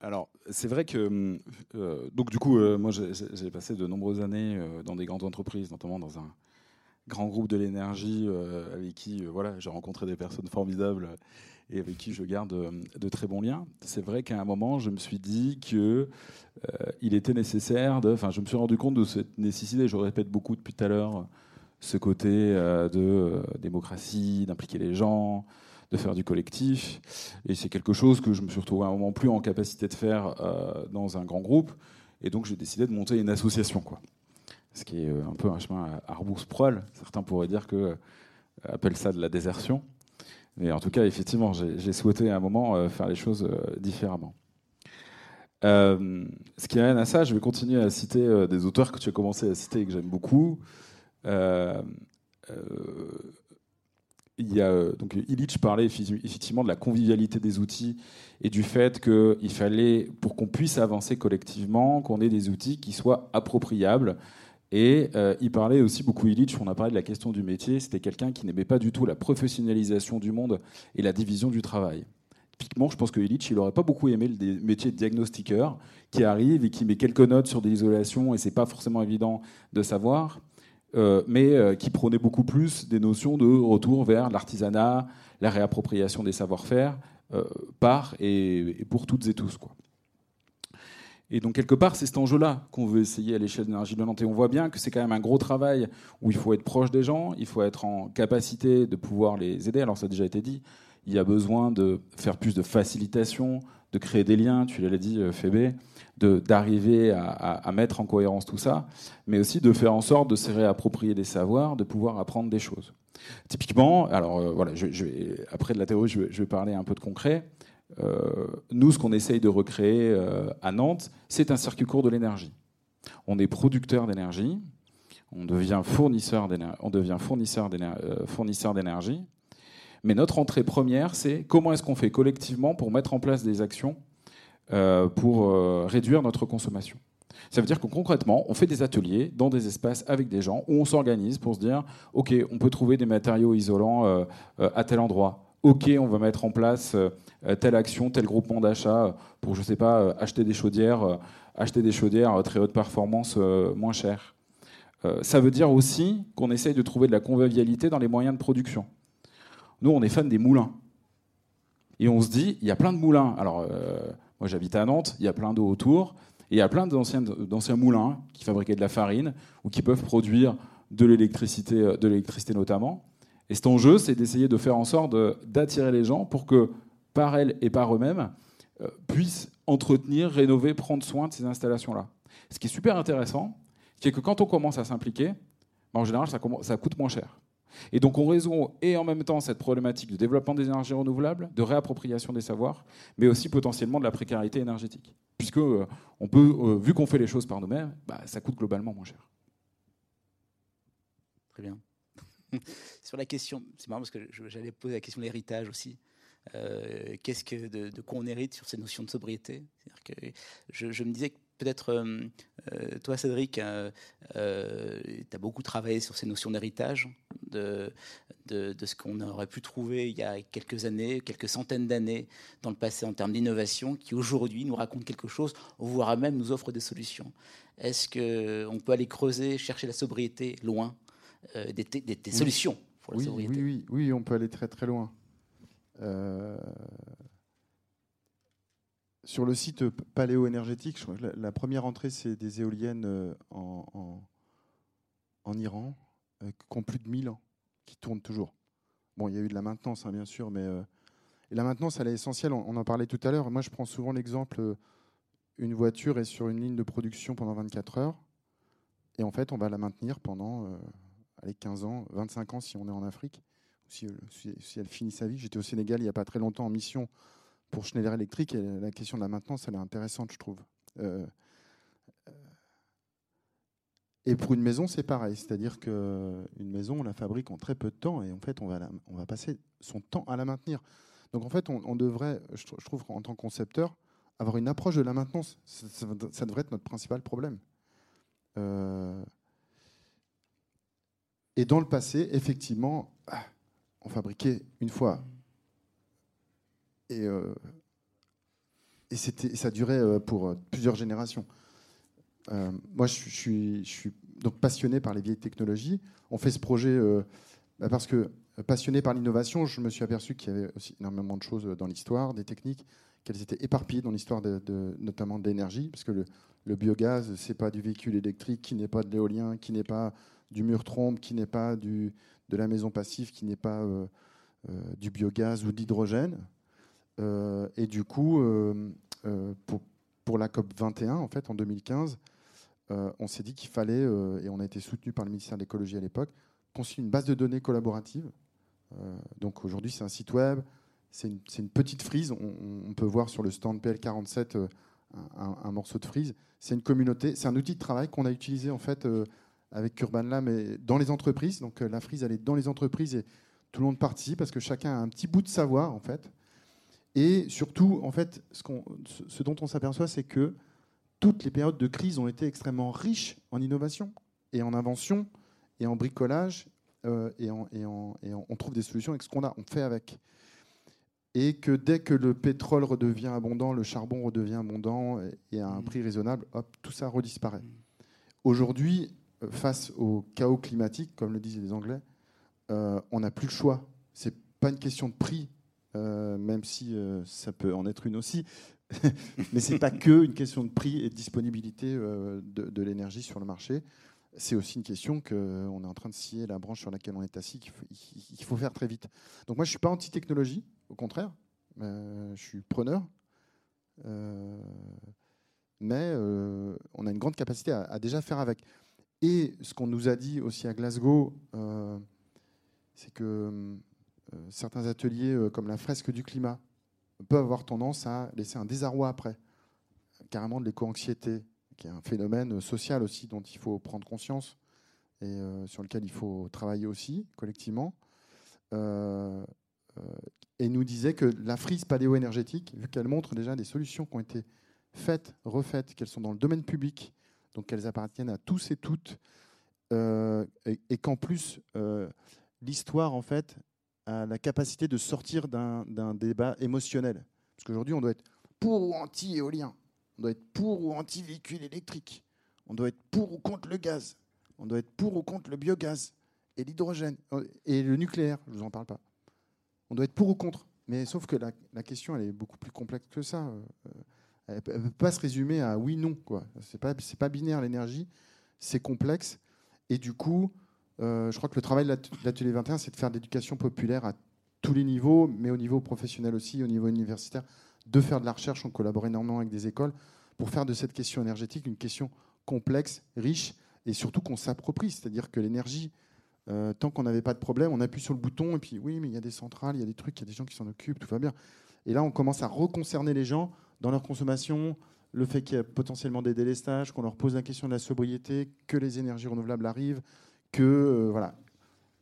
Alors, c'est vrai que, euh, donc du coup, euh, moi j'ai passé de nombreuses années dans des grandes entreprises, notamment dans un grand groupe de l'énergie avec qui voilà, j'ai rencontré des personnes formidables et avec qui je garde de très bons liens. C'est vrai qu'à un moment, je me suis dit que il était nécessaire, de, enfin, je me suis rendu compte de cette nécessité, je répète beaucoup depuis tout à l'heure, ce côté de démocratie, d'impliquer les gens, de faire du collectif. Et c'est quelque chose que je me suis retrouvé à un moment plus en capacité de faire euh, dans un grand groupe. Et donc j'ai décidé de monter une association. Quoi. Ce qui est euh, un peu un chemin à arbours-proil. Certains pourraient dire que euh, appellent ça de la désertion. Mais en tout cas, effectivement, j'ai souhaité à un moment faire les choses différemment. ce qui amène à ça, je vais continuer à citer des auteurs que tu as commencé à citer et que j'aime beaucoup il y a, euh, donc Illich parlait effectivement de la convivialité des outils et du fait qu'il fallait, pour qu'on puisse avancer collectivement, qu'on ait des outils qui soient appropriables. Et euh, il parlait aussi beaucoup, Illich, on a parlé de la question du métier, c'était quelqu'un qui n'aimait pas du tout la professionnalisation du monde et la division du travail, Typiquement, je pense que Illich, il n'aurait pas beaucoup aimé le métier de diagnostiqueur qui arrive et qui met quelques notes sur des isolations et c'est pas forcément évident de savoir, euh, mais euh, qui prônait beaucoup plus des notions de retour vers l'artisanat, la réappropriation des savoir-faire par et, pour toutes et tous. Quoi. Et donc, quelque part, c'est cet enjeu-là qu'on veut essayer à l'échelle d'énergie de Nantes. Et on voit bien que c'est quand même un gros travail où il faut être proche des gens, il faut être en capacité de pouvoir les aider. Alors, ça a déjà été dit, il y a besoin de faire plus de facilitation, de créer des liens, tu l'as dit, Fébé, d'arriver à, à, mettre en cohérence tout ça, mais aussi de faire en sorte de se réapproprier des savoirs, de pouvoir apprendre des choses. Typiquement, alors euh, voilà, je, après de la théorie, je vais, parler un peu de concret. Euh, nous, ce qu'on essaye de recréer euh, à Nantes, c'est un circuit court de l'énergie. On est producteur d'énergie, on devient fournisseur d'énergie, mais notre entrée première, c'est comment est-ce qu'on fait collectivement pour mettre en place des actions pour réduire notre consommation. Ça veut dire que concrètement, on fait des ateliers dans des espaces avec des gens où on s'organise pour se dire, OK, on peut trouver des matériaux isolants euh, euh, à tel endroit. OK, on va mettre en place euh, telle action, tel groupement d'achat pour, je ne sais pas, acheter des chaudières, acheter des chaudières très haute performance moins chères. ça veut dire aussi qu'on essaye de trouver de la convivialité dans les moyens de production. Nous, on est fans des moulins. Et on se dit, il y a plein de moulins. Alors, moi j'habite à Nantes, il y a plein d'eau autour. Et il y a plein d'anciens moulins qui fabriquaient de la farine ou qui peuvent produire euh, de l'électricité notamment. Et cet enjeu, c'est d'essayer de faire en sorte d'attirer les gens pour que, par elles et par eux-mêmes, euh, puissent entretenir, rénover, prendre soin de ces installations-là. Ce qui est super intéressant, c'est que quand on commence à s'impliquer, ben, en général, ça, ça coûte moins cher. Et donc on résout et en même temps cette problématique de développement des énergies renouvelables, de réappropriation des savoirs, mais aussi potentiellement de la précarité énergétique. Puisque euh, on peut, euh, vu qu'on fait les choses par nous-mêmes, bah, ça coûte globalement moins cher. Très bien. Sur la question, c'est marrant parce que j'allais poser la question de l'héritage aussi. Euh, qu'est-ce que de, quoi on hérite sur ces notions de sobriété? Je, me disais que peut-être euh, euh, toi, Cédric, tu as beaucoup travaillé sur ces notions d'héritage, de, de, ce qu'on aurait pu trouver il y a quelques années, quelques centaines d'années dans le passé en termes d'innovation, qui aujourd'hui nous raconte quelque chose, voire même nous offre des solutions. Est-ce qu'on peut aller creuser, chercher la sobriété loin, des, des, solutions pour la sobriété oui, oui, oui, on peut aller très très loin. Sur le site paléo-énergétique, la, première entrée, c'est des éoliennes euh, en, en, Iran, euh, qui ont plus de 1000 ans, qui tournent toujours. Bon, il y a eu de la maintenance, hein, bien sûr, mais euh, la maintenance, elle est essentielle. On, en parlait tout à l'heure. Moi, je prends souvent l'exemple une voiture est sur une ligne de production pendant 24 heures, et en fait, on va la maintenir pendant allez, 15 ans, 25 ans si on est en Afrique, si, si elle finit sa vie. J'étais au Sénégal il n'y a pas très longtemps en mission pour Schneider Electric, la question de la maintenance, elle est intéressante, je trouve. Euh, euh, et pour une maison, c'est pareil. C'est-à-dire qu'une maison, on la fabrique en très peu de temps et en fait, on va, on va passer son temps à la maintenir. Donc en fait, on, devrait, je, trouve, en tant que concepteur, avoir une approche de la maintenance. Ça, devrait être notre principal problème. Euh, et dans le passé, effectivement, ah, on fabriquait une fois et, euh, ça durait euh, pour euh, plusieurs générations. moi, je suis, je, suis, donc passionné par les vieilles technologies. On fait ce projet bah, parce que passionné par l'innovation, je me suis aperçu qu'il y avait aussi énormément de choses dans l'histoire, des techniques, qu'elles étaient éparpillées dans l'histoire de, notamment de l'énergie, parce que le, le biogaz, c'est pas du véhicule électrique, qui n'est pas de l'éolien, qui n'est pas du mur trompe, qui n'est pas du, de la maison passive, qui n'est pas du biogaz ou d'hydrogène. Euh, et du coup, euh, euh, pour, pour, la COP 21, en fait, en 2015, on s'est dit qu'il fallait, et on a été soutenu par le ministère de l'écologie à l'époque, construire une base de données collaborative. donc aujourd'hui, c'est un site web, c'est une, petite frise. On, peut voir sur le stand PL47 un, morceau de frise. C'est une communauté, c'est un outil de travail qu'on a utilisé en fait avec Urban Lab et dans les entreprises. Donc la frise, elle est dans les entreprises et tout le monde participe parce que chacun a un petit bout de savoir en fait. Et surtout, en fait, ce, ce dont on s'aperçoit, c'est que toutes les périodes de crise ont été extrêmement riches en innovation et en invention et en bricolage. Euh, et, on trouve des solutions avec ce qu'on a, on fait avec. et que dès que le pétrole redevient abondant, le charbon redevient abondant et à un prix raisonnable, hop, tout ça redisparaît. Aujourd'hui, euh, face au chaos climatique, comme le disaient les Anglais, euh, on n'a plus le choix. C'est pas une question de prix, euh, même si ça peut en être une aussi, mais c'est pas que une question de prix et de disponibilité de, l'énergie sur le marché c'est aussi une question qu'on est en train de scier la branche sur laquelle on est assis, qu'il faut, faut, faire très vite. Donc moi, je ne suis pas anti-technologie, au contraire, euh, je suis preneur. Euh, mais euh, on a une grande capacité à, déjà faire avec. Et ce qu'on nous a dit aussi à Glasgow, c'est que certains ateliers comme la fresque du climat peuvent avoir tendance à laisser un désarroi après, carrément de l'éco-anxiété, qui est un phénomène social aussi dont il faut prendre conscience et euh, sur lequel il faut travailler aussi collectivement. Euh, euh, et nous disait que la frise paléo-énergétique, vu qu'elle montre déjà des solutions qui ont été faites, refaites, qu'elles sont dans le domaine public, donc qu'elles appartiennent à tous et toutes, et, qu'en plus, l'histoire, en fait, a la capacité de sortir d'un débat émotionnel. Parce qu'aujourd'hui, on doit être pour ou anti-éolien. On doit être pour ou anti-véhicule électrique. On doit être pour ou contre le gaz. On doit être pour ou contre le biogaz et l'hydrogène euh, et le nucléaire. Je ne vous en parle pas. On doit être pour ou contre. Mais sauf que la, question, elle est beaucoup plus complexe que ça. Elle peut pas se résumer à oui-non. Ce n'est pas, pas binaire l'énergie, c'est complexe. Et du coup, euh, je crois que le travail de l'atelier 21, c'est de faire de l'éducation populaire à tous les niveaux, mais au niveau professionnel aussi, au niveau universitaire, de faire de la recherche. On collabore énormément avec des écoles pour faire de cette question énergétique une question complexe, riche et surtout qu'on s'approprie. C'est-à-dire que l'énergie, euh, tant qu'on n'avait pas de problème, on appuie sur le bouton et puis oui, mais il y a des centrales, il y a des trucs, il y a des gens qui s'en occupent, tout va bien. Et là, on commence à reconcerner les gens dans leur consommation, le fait qu'il y a potentiellement des délestages, qu'on leur pose la question de la sobriété, que les énergies renouvelables arrivent, que euh, voilà.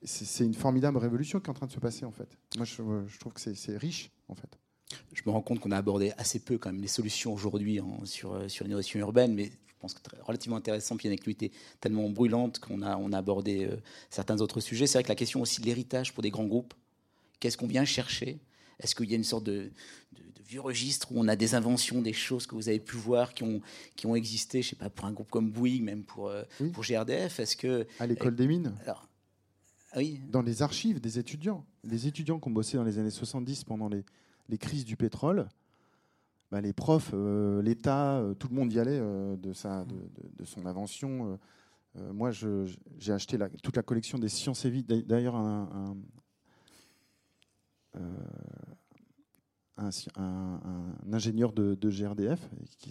C'est une formidable révolution qui est en train de se passer en fait. Moi, je, trouve que c'est riche en fait je me rends compte qu'on a abordé assez peu quand même les solutions aujourd'hui sur, euh, sur l'innovation urbaine, mais je pense que c'est relativement intéressant. Puis une actualité tellement brûlante qu'on a, on a abordé euh, certains autres sujets. C'est vrai que la question aussi de l'héritage pour des grands groupes, qu'est-ce qu'on vient chercher Est-ce qu'il y a une sorte de, vieux registre où on a des inventions, des choses que vous avez pu voir qui ont, qui ont existé, je sais pas, pour un groupe comme Bouygues, même pour, euh, pour GRDF Est-ce que à l'école des mines alors, oui. Dans les archives des étudiants, les étudiants qui ont bossé dans les années 70 pendant les, les crises du pétrole, bah, les profs, euh, l'État, euh, tout le monde y allait euh, de, sa, de, son invention. moi, j'ai acheté toute la collection des sciences et vie. D'ailleurs, un, ingénieur de, GRDF,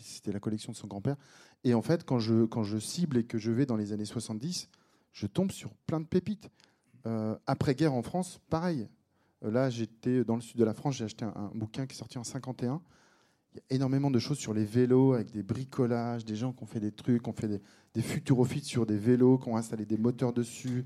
c'était la collection de son grand-père. Et en fait, quand je, cible et que je vais dans les années 70, je tombe sur plein de pépites. Après-guerre en France, pareil. Là, j'étais dans le sud de la France, j'ai acheté un, bouquin qui est sorti en 51. Il y a énormément de choses sur les vélos, avec des bricolages, des gens qui ont fait des trucs, qui ont fait des, des sur des vélos, qui ont installé des moteurs dessus.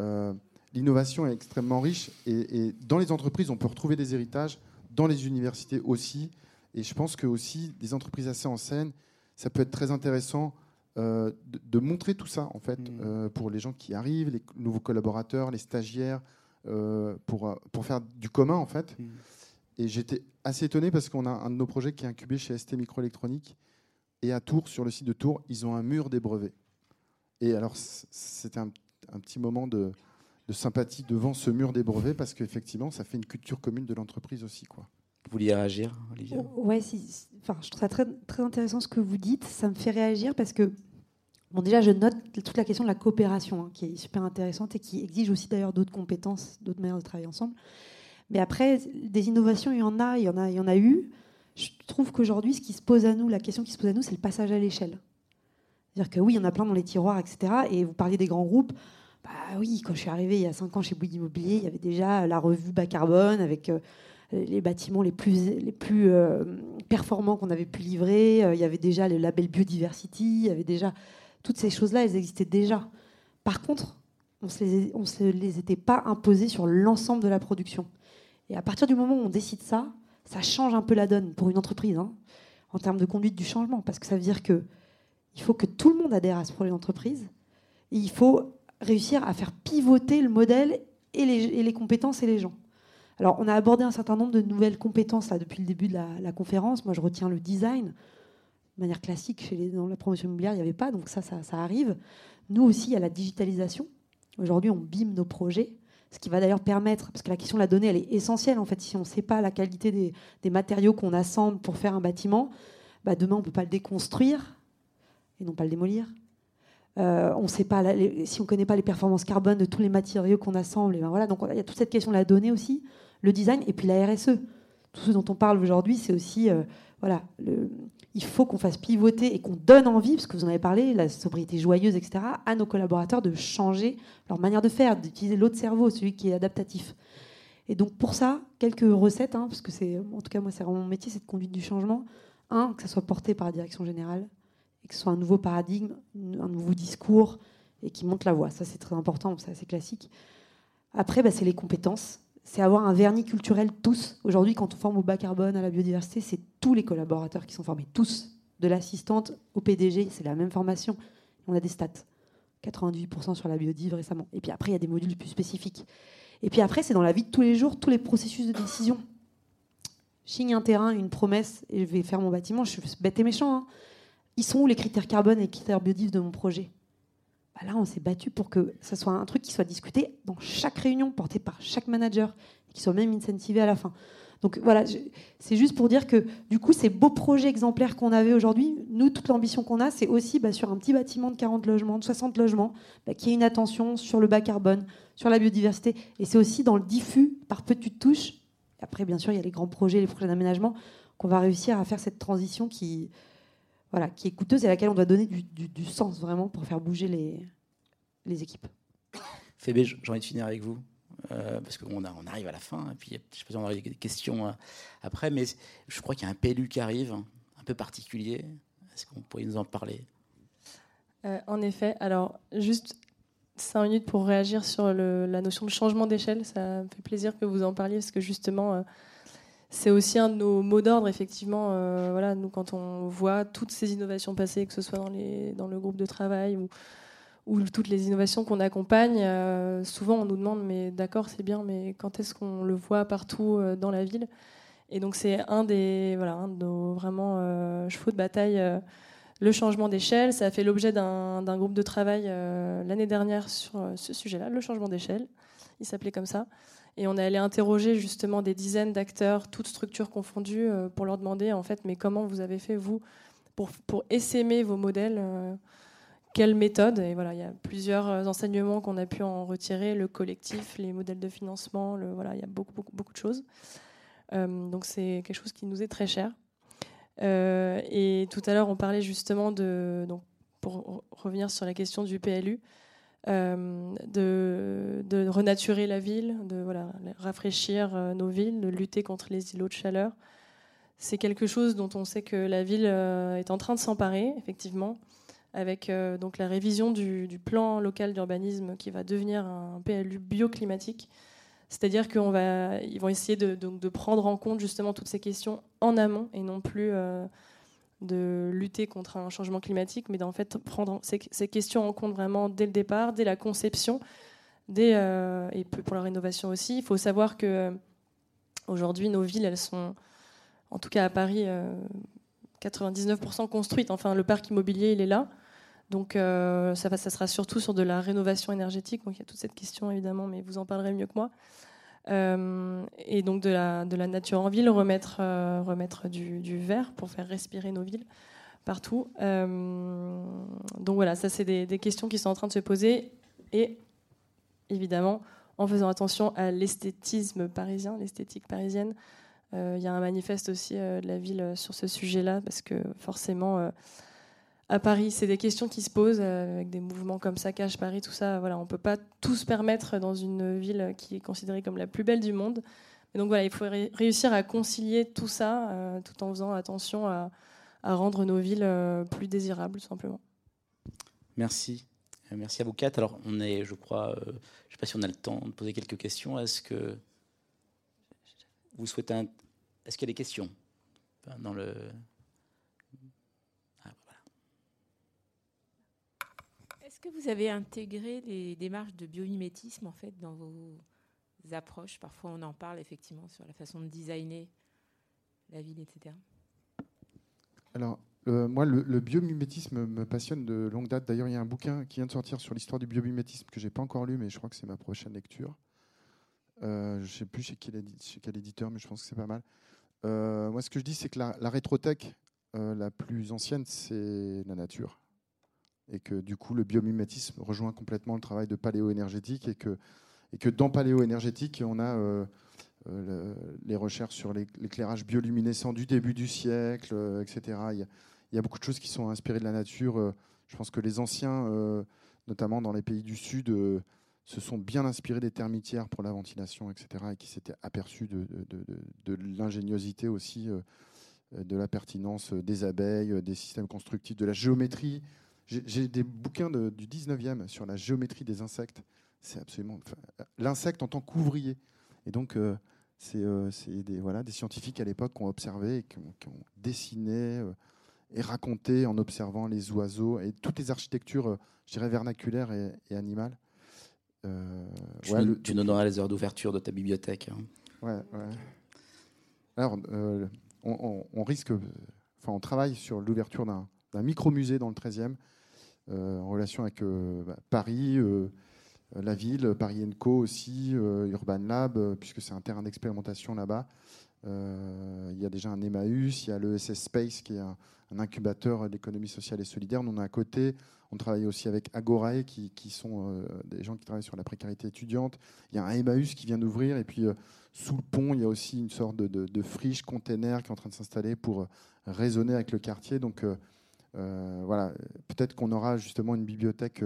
Euh, l'innovation est extrêmement riche et, dans les entreprises, on peut retrouver des héritages, dans les universités aussi. Et je pense que aussi des entreprises assez en scène, ça peut être très intéressant euh, de, montrer tout ça en fait mmh. euh, pour les gens qui arrivent, les nouveaux collaborateurs, les stagiaires, euh, pour, pour faire du commun, en fait. Mm. Et j'étais assez étonné parce qu'on a un de nos projets qui est incubé chez ST Microélectronique. Et à Tours, sur le site de Tours, ils ont un mur des brevets. Et alors, c'était un, un, petit moment de, de, sympathie devant ce mur des brevets parce qu'effectivement, ça fait une culture commune de l'entreprise aussi. Quoi. Vous vouliez réagir, Olivia? Ouais, enfin, je trouve ça très, très intéressant ce que vous dites. Ça me fait réagir parce que Bon, déjà, je note toute la question de la coopération, hein, qui est super intéressante et qui exige aussi d'ailleurs d'autres compétences, d'autres manières de travailler ensemble. Mais après, des innovations, il y en a, il y en a, il y en a eu. Je trouve qu'aujourd'hui, ce qui se pose à nous, la question qui se pose à nous, c'est le passage à l'échelle. C'est-à-dire que oui, il y en a plein dans les tiroirs, etc. Et vous parliez des grands groupes. Bah oui, quand je suis arrivée il y a cinq ans chez Bouygues Immobilier, il y avait déjà la revue bas carbone avec euh, les bâtiments les plus, les plus euh, performants qu'on avait pu livrer. Euh, il y avait déjà le label biodiversity. Il y avait déjà toutes ces choses-là, elles existaient déjà. Par contre, on ne se les était pas imposées sur l'ensemble de la production. Et à partir du moment où on décide ça, ça change un peu la donne pour une entreprise, hein, en termes de conduite du changement, parce que ça veut dire que il faut que tout le monde adhère à ce projet d'entreprise. il faut réussir à faire pivoter le modèle et les, compétences et les gens. Alors, on a abordé un certain nombre de nouvelles compétences là, depuis le début de la, conférence. Moi, je retiens le design. De manière classique, chez dans la promotion immobilière, il n'y avait pas, donc ça, ça, ça arrive. Nous aussi, il y a la digitalisation. Aujourd'hui, on bime nos projets, ce qui va d'ailleurs permettre, parce que la question de la donnée, elle est essentielle en fait. Si on ne sait pas la qualité des, matériaux qu'on assemble pour faire un bâtiment, bah, demain, on ne peut pas le déconstruire et non pas le démolir. Euh, on sait pas, si on ne connaît pas les performances carbone de tous les matériaux qu'on assemble, et ben voilà, donc il y a toute cette question de la donnée aussi, le design et puis la RSE. Tout ce dont on parle aujourd'hui, c'est aussi, euh, voilà, il faut qu'on fasse pivoter et qu'on donne envie, parce que vous en avez parlé, la sobriété joyeuse, etc., à nos collaborateurs de changer leur manière de faire, d'utiliser l'autre cerveau, celui qui est adaptatif. Et donc pour ça, quelques recettes, hein, parce que c'est, en tout cas moi c'est vraiment mon métier, cette conduite du changement. Un, que ça soit porté par la direction générale, que ce soit un nouveau paradigme, un nouveau discours, et qui monte la voie. Ça c'est très important, c'est assez classique. Après, bah, c'est les compétences c'est avoir un vernis culturel tous. Aujourd'hui, quand on forme au bas carbone, à la biodiversité, c'est tous les collaborateurs qui sont formés, tous, de l'assistante au PDG, c'est la même formation. On a des stats, 98% sur la biodive récemment. Et puis après, il y a des modules plus spécifiques. Et puis après, c'est dans la vie de tous les jours, tous les processus de décision. Chigne un terrain, une promesse, et je vais faire mon bâtiment, je suis bête et méchant. Hein. Ils sont où les critères carbone et les critères biodive de mon projet? Bah là, on s'est battu pour que ce soit un truc qui soit discuté dans chaque réunion, porté par chaque manager, et qui soit même incentivé à la fin. Donc voilà, c'est juste pour dire que du coup, ces beaux projets exemplaires qu'on avait aujourd'hui, nous, toute l'ambition qu'on a, c'est aussi bah, sur un petit bâtiment de 40 logements, de 60 logements, bah, qu'il y ait une attention sur le bas carbone, sur la biodiversité. Et c'est aussi dans le diffus, par petites touches. Après, bien sûr, il y a les grands projets, les projets d'aménagement, qu'on va réussir à faire cette transition qui, voilà, qui est coûteuse et à laquelle on doit donner du, sens vraiment pour faire bouger les, les équipes. Fébé, j'ai envie de finir avec vous. Euh, parce qu'on on arrive à la fin, et puis je sais pas si on aura des questions euh, après, mais je crois qu'il y a un PLU qui arrive, un peu particulier. Est-ce qu'on pourrait nous en parler? Euh, En effet, alors juste cinq minutes pour réagir sur la notion de changement d'échelle. Ça me fait plaisir que vous en parliez, parce que justement, c'est aussi un de nos mots d'ordre, effectivement. Euh, voilà, nous, quand on voit toutes ces innovations passer, que ce soit dans, les, dans le groupe de travail ou, ou toutes les innovations qu'on accompagne, euh, souvent on nous demande, mais d'accord, c'est bien, mais quand est-ce qu'on le voit partout euh, dans la ville? Et donc c'est un des, voilà, un de nos vraiment chevaux de bataille, le changement d'échelle. Ça a fait l'objet d'un groupe de travail l'année dernière sur ce sujet-là, le changement d'échelle. Il s'appelait comme ça. Et on est allé interroger justement des dizaines d'acteurs, toutes structures confondues, euh, pour leur demander en fait, mais comment vous avez fait vous pour, pour essaimer vos modèles euh, Quelle méthode? Et voilà, il y a plusieurs euh, enseignements qu'on a pu en retirer le collectif, les modèles de financement, voilà, il y a beaucoup, beaucoup, beaucoup de choses. donc c'est quelque chose qui nous est très cher. et tout à l'heure, on parlait justement de, donc, pour revenir sur la question du PLU, euh, de, renaturer la ville, de voilà, rafraîchir euh, nos villes, de lutter contre les îlots de chaleur. C'est quelque chose dont on sait que la ville euh, est en train de s'emparer, effectivement, avec donc la révision du, plan local d'urbanisme qui va devenir un PLU bioclimatique. C'est-à-dire qu'ils vont essayer de, de, prendre en compte justement toutes ces questions en amont et non plus de lutter contre un changement climatique, mais d'en fait prendre ces, questions en compte vraiment dès le départ, dès la conception, euh, et pour la rénovation aussi. Il faut savoir que euh, aujourd'hui, nos villes, elles sont, en tout cas à Paris, 99% euh, construites. Enfin, le parc immobilier, il est là. Donc ça, ça sera surtout sur de la rénovation énergétique. Donc il y a toute cette question évidemment, mais vous en parlerez mieux que moi. Euh, et donc de la, de la nature en ville, remettre, euh, remettre du, du, verre pour faire respirer nos villes partout. Euh, donc voilà, ça c'est des, des, questions qui sont en train de se poser. Et évidemment, en faisant attention à l'esthétisme parisien, l'esthétique parisienne. Il y a un manifeste aussi de la ville sur ce sujet-là, parce que forcément à Paris. C'est des questions qui se posent euh, avec des mouvements comme Saccage Paris, tout ça. Voilà, on ne peut pas tout se permettre dans une ville qui est considérée comme la plus belle du monde. Donc voilà, il faut réussir à concilier tout ça euh, tout en faisant attention à, rendre nos villes euh, plus désirables, tout simplement. Merci. Merci à vous quatre. Alors, on est, je crois, je ne sais pas si on a le temps de poser quelques questions. Est-ce que vous souhaitez Est-ce qu'il y a des questions? Dans le Est-ce vous avez intégré les démarches de biomimétisme en fait dans vos approches? Parfois, on en parle effectivement sur la façon de designer la ville, etc. Alors, moi, le, biomimétisme me passionne de longue date. D'ailleurs, il y a un bouquin qui vient de sortir sur l'histoire du biomimétisme que j'ai pas encore lu, mais je crois que c'est ma prochaine lecture. Euh, je ne sais plus chez quel, éditeur, mais je pense que c'est pas mal. Euh, moi, ce que je dis, c'est que la, la rétrotech euh, la plus ancienne, c'est la nature. Et que du coup, le biomimétisme rejoint complètement le travail de paléo-énergétique. Et que, et que dans paléo-énergétique, on a les recherches sur l'éclairage bioluminescent du début du siècle, etc. Il y, a, beaucoup de choses qui sont inspirées de la nature. Je pense que les anciens, notamment dans les pays du Sud, se sont bien inspirés des termitières pour la ventilation, etc., et qui s'étaient aperçus de, de, l'ingéniosité aussi, euh, de la pertinence des abeilles, des systèmes constructifs, de la géométrie. J'ai des bouquins du 19e sur la géométrie des insectes. C'est absolument. L'insecte en tant qu'ouvrier. Et donc, euh, euh, c'est des, voilà, des scientifiques à l'époque qui ont observé et qui ont, dessiné et raconté en observant les oiseaux et toutes les architectures, je dirais, vernaculaires et, et animales. Euh, tu, ouais, tu donneras les heures d'ouverture de ta bibliothèque. Hein. Ouais, ouais. Alors, euh, on, risque, enfin, on travaille sur l'ouverture d'un micro-musée dans le 13e, euh, en relation avec bah, Paris, la ville, Paris Co aussi, Urban Lab, puisque c'est un terrain d'expérimentation là-bas. il y a déjà un Emmaüs, il y a le SS Space qui est un, incubateur d'économie sociale et solidaire. On a à côté on travaille aussi avec Agorae, qui, sont euh, des gens qui travaillent sur la précarité étudiante. Il y a un Emmaüs qui vient d'ouvrir. Et puis, euh, sous le pont, il y a aussi une sorte de, friche container qui est en train de s'installer pour euh, raisonner avec le quartier. Donc, voilà, peut-être qu'on aura justement une bibliothèque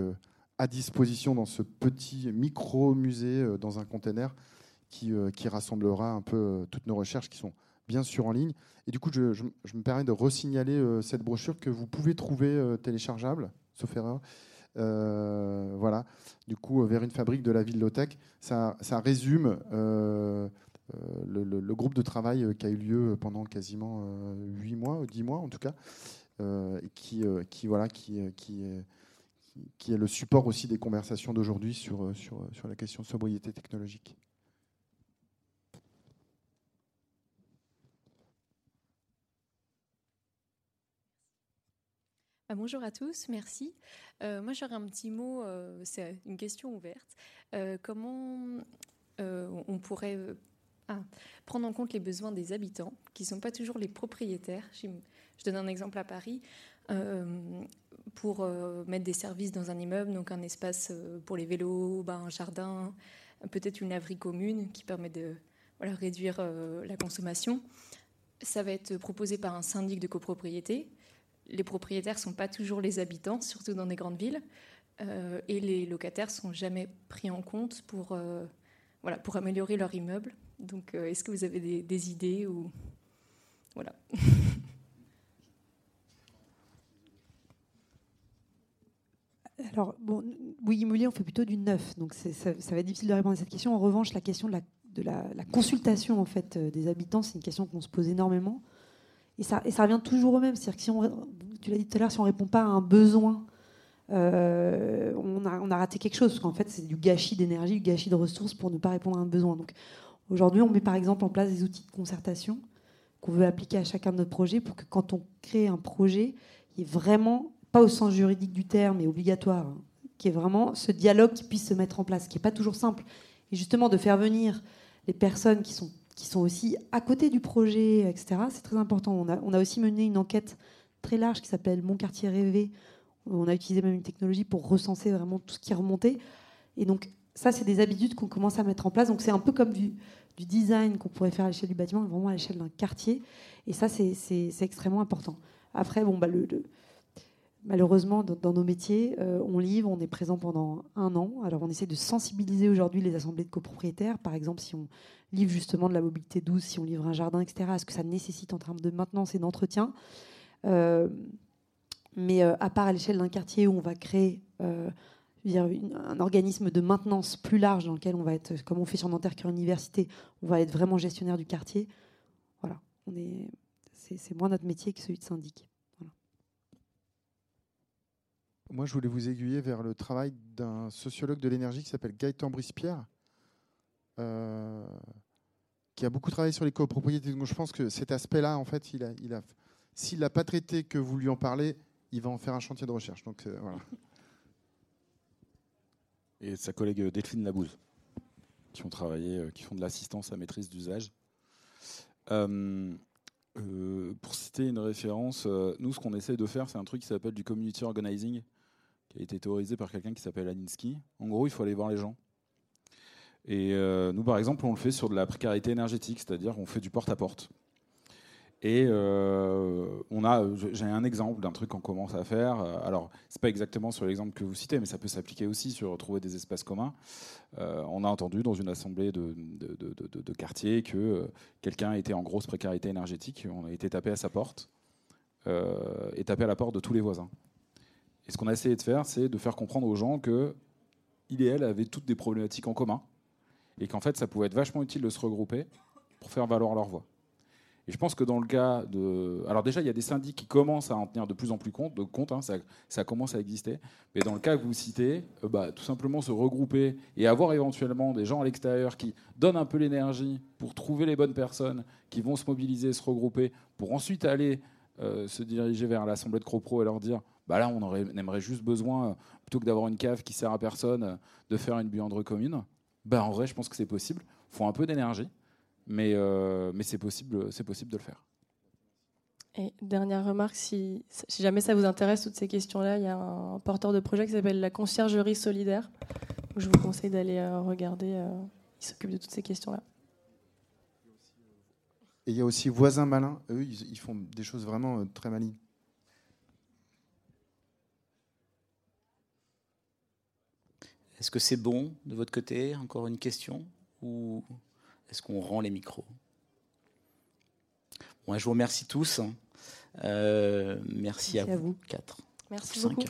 à disposition dans ce petit micro-musée dans un container qui, qui rassemblera un peu toutes nos recherches qui sont bien sûr en ligne. Et du coup, je, me permets de resignaler cette brochure que vous pouvez trouver téléchargeable sauf erreur. Euh, voilà, du coup, vers une fabrique de la Lotec. Ça, ça résume euh, euh, le, groupe de travail qui a eu lieu pendant quasiment 8 mois, 10 mois en tout cas, qui, qui, voilà, qui, qui, qui, est le support aussi des conversations d'aujourd'hui sur, sur, sur la question de sobriété technologique. Ah, bonjour à tous, merci. Euh, moi, j'aurais un petit mot, euh, c'est une question ouverte. Euh, comment on pourrait ah, prendre en compte les besoins des habitants, qui ne sont pas toujours les propriétaires Je, donne un exemple à Paris. pour mettre des services dans un immeuble, donc un espace pour les vélos, bah, un jardin, peut-être une laverie commune qui permet de réduire la consommation. Ça va être proposé par un syndic de copropriété les propriétaires ne sont pas toujours les habitants, surtout dans des grandes villes, euh, et les locataires ne sont jamais pris en compte pour, euh, voilà, pour améliorer leur immeuble. Donc, euh, est-ce que vous avez des, idées ou voilà. Alors, bon, oui, immobilier, on fait plutôt du neuf, donc ça, va être difficile de répondre à cette question. En revanche, la question de la, de la, consultation en fait des habitants, c'est une question qu'on se pose énormément. Et ça, et ça revient toujours au même. C'est-à-dire que si on, tu l'as dit tout à l'heure, si on ne répond pas à un besoin, euh, on, a, on, a, raté quelque chose. Parce qu'en fait, c'est du gâchis d'énergie, du gâchis de ressources pour ne pas répondre à un besoin. Donc aujourd'hui, on met par exemple en place des outils de concertation qu'on veut appliquer à chacun de nos projets pour que quand on crée un projet, il y ait vraiment, pas au sens juridique du terme, mais obligatoire, hein, qui est vraiment ce dialogue qui puisse se mettre en place, qui n'est pas toujours simple. Et justement, de faire venir les personnes qui sont qui sont aussi à côté du projet, etc. C'est très important. On a, on a, aussi mené une enquête très large qui s'appelle Mon quartier rêvé. On a utilisé même une technologie pour recenser vraiment tout ce qui remonté. Et donc, ça, c'est des habitudes qu'on commence à mettre en place. Donc, c'est un peu comme du, du design qu'on pourrait faire à l'échelle du bâtiment, vraiment à l'échelle d'un quartier. Et ça, c'est extrêmement important. Après, bon, bah, le, malheureusement, dans, nos métiers, euh, on livre, on est présent pendant un an. Alors, on essaie de sensibiliser aujourd'hui les assemblées de copropriétaires. Par exemple, si on livre justement de la mobilité douce, si on livre un jardin, etc., à ce que ça nécessite en termes de maintenance et d'entretien. Euh, mais euh, à part à l'échelle d'un quartier où on va créer un organisme de maintenance plus large dans lequel on va être, comme on fait sur Nanterre Cœur Université, on va être vraiment gestionnaire du quartier. Voilà, c'est, moins notre métier que celui de syndic. Moi, je voulais vous aiguiller vers le travail d'un sociologue de l'énergie qui s'appelle Gaëtan Brispierre, euh, qui a beaucoup travaillé sur les copropriétés. Donc je pense que cet aspect-là, en fait, il a, il a, s'il l'a pas traité que vous lui en parlez, il va en faire un chantier de recherche. Donc euh, voilà. Et sa collègue Delphine Labouze, qui ont travaillé, euh, qui font de l'assistance à maîtrise d'usage. Pour citer une référence, nous, ce qu'on essaie de faire, c'est un truc qui s'appelle du community organizing, qui a été théorisé par quelqu'un qui s'appelle Alinsky. En gros, il faut aller voir les gens. Et euh, nous, par exemple, on le fait sur de la précarité énergétique, c'est-à-dire on fait du porte-à-porte. Et euh, on a, j'ai un exemple d'un truc qu'on commence à faire. Alors, c'est pas exactement sur l'exemple que vous citez, mais ça peut s'appliquer aussi sur trouver des espaces communs. Euh, on a entendu dans une assemblée de, de, quartier que euh, quelqu'un était en grosse précarité énergétique. On a été tapé à sa porte euh, et tapé à la porte de tous les voisins. Et ce qu'on a essayé de faire, c'est de faire comprendre aux gens que il et elle avaient toutes des problématiques en commun et qu'en fait, ça pouvait être vachement utile de se regrouper pour faire valoir leur voix. Et je pense que dans le cas de. Alors, déjà, il y a des syndics qui commencent à en tenir de plus en plus compte, de compte hein, ça, commence à exister. Mais dans le cas que vous citez, euh, bah, tout simplement se regrouper et avoir éventuellement des gens à l'extérieur qui donnent un peu l'énergie pour trouver les bonnes personnes qui vont se mobiliser, se regrouper, pour ensuite aller euh, se diriger vers l'assemblée de Cropro et leur dire bah là, on, aurait, aimerait juste besoin, plutôt que d'avoir une cave qui sert à personne, de faire une buanderie commune. Bah, en vrai, je pense que c'est possible. Il faut un peu d'énergie. Mais, euh, c'est possible, possible de le faire. Et dernière remarque, si, si, jamais ça vous intéresse, toutes ces questions-là, il y a un porteur de projet qui s'appelle la conciergerie solidaire. Je vous conseille d'aller euh, regarder. Euh, il s'occupe de toutes ces questions-là. Et il y a aussi Voisins Malins. Eux, ils, ils font des choses vraiment euh, très malignes. Est-ce que c'est bon de votre côté Encore une question? Ou est-ce qu'on rend les micros? Bon, Je vous remercie tous. Euh, merci, merci, à, vous. à vous. Quatre. Merci beaucoup.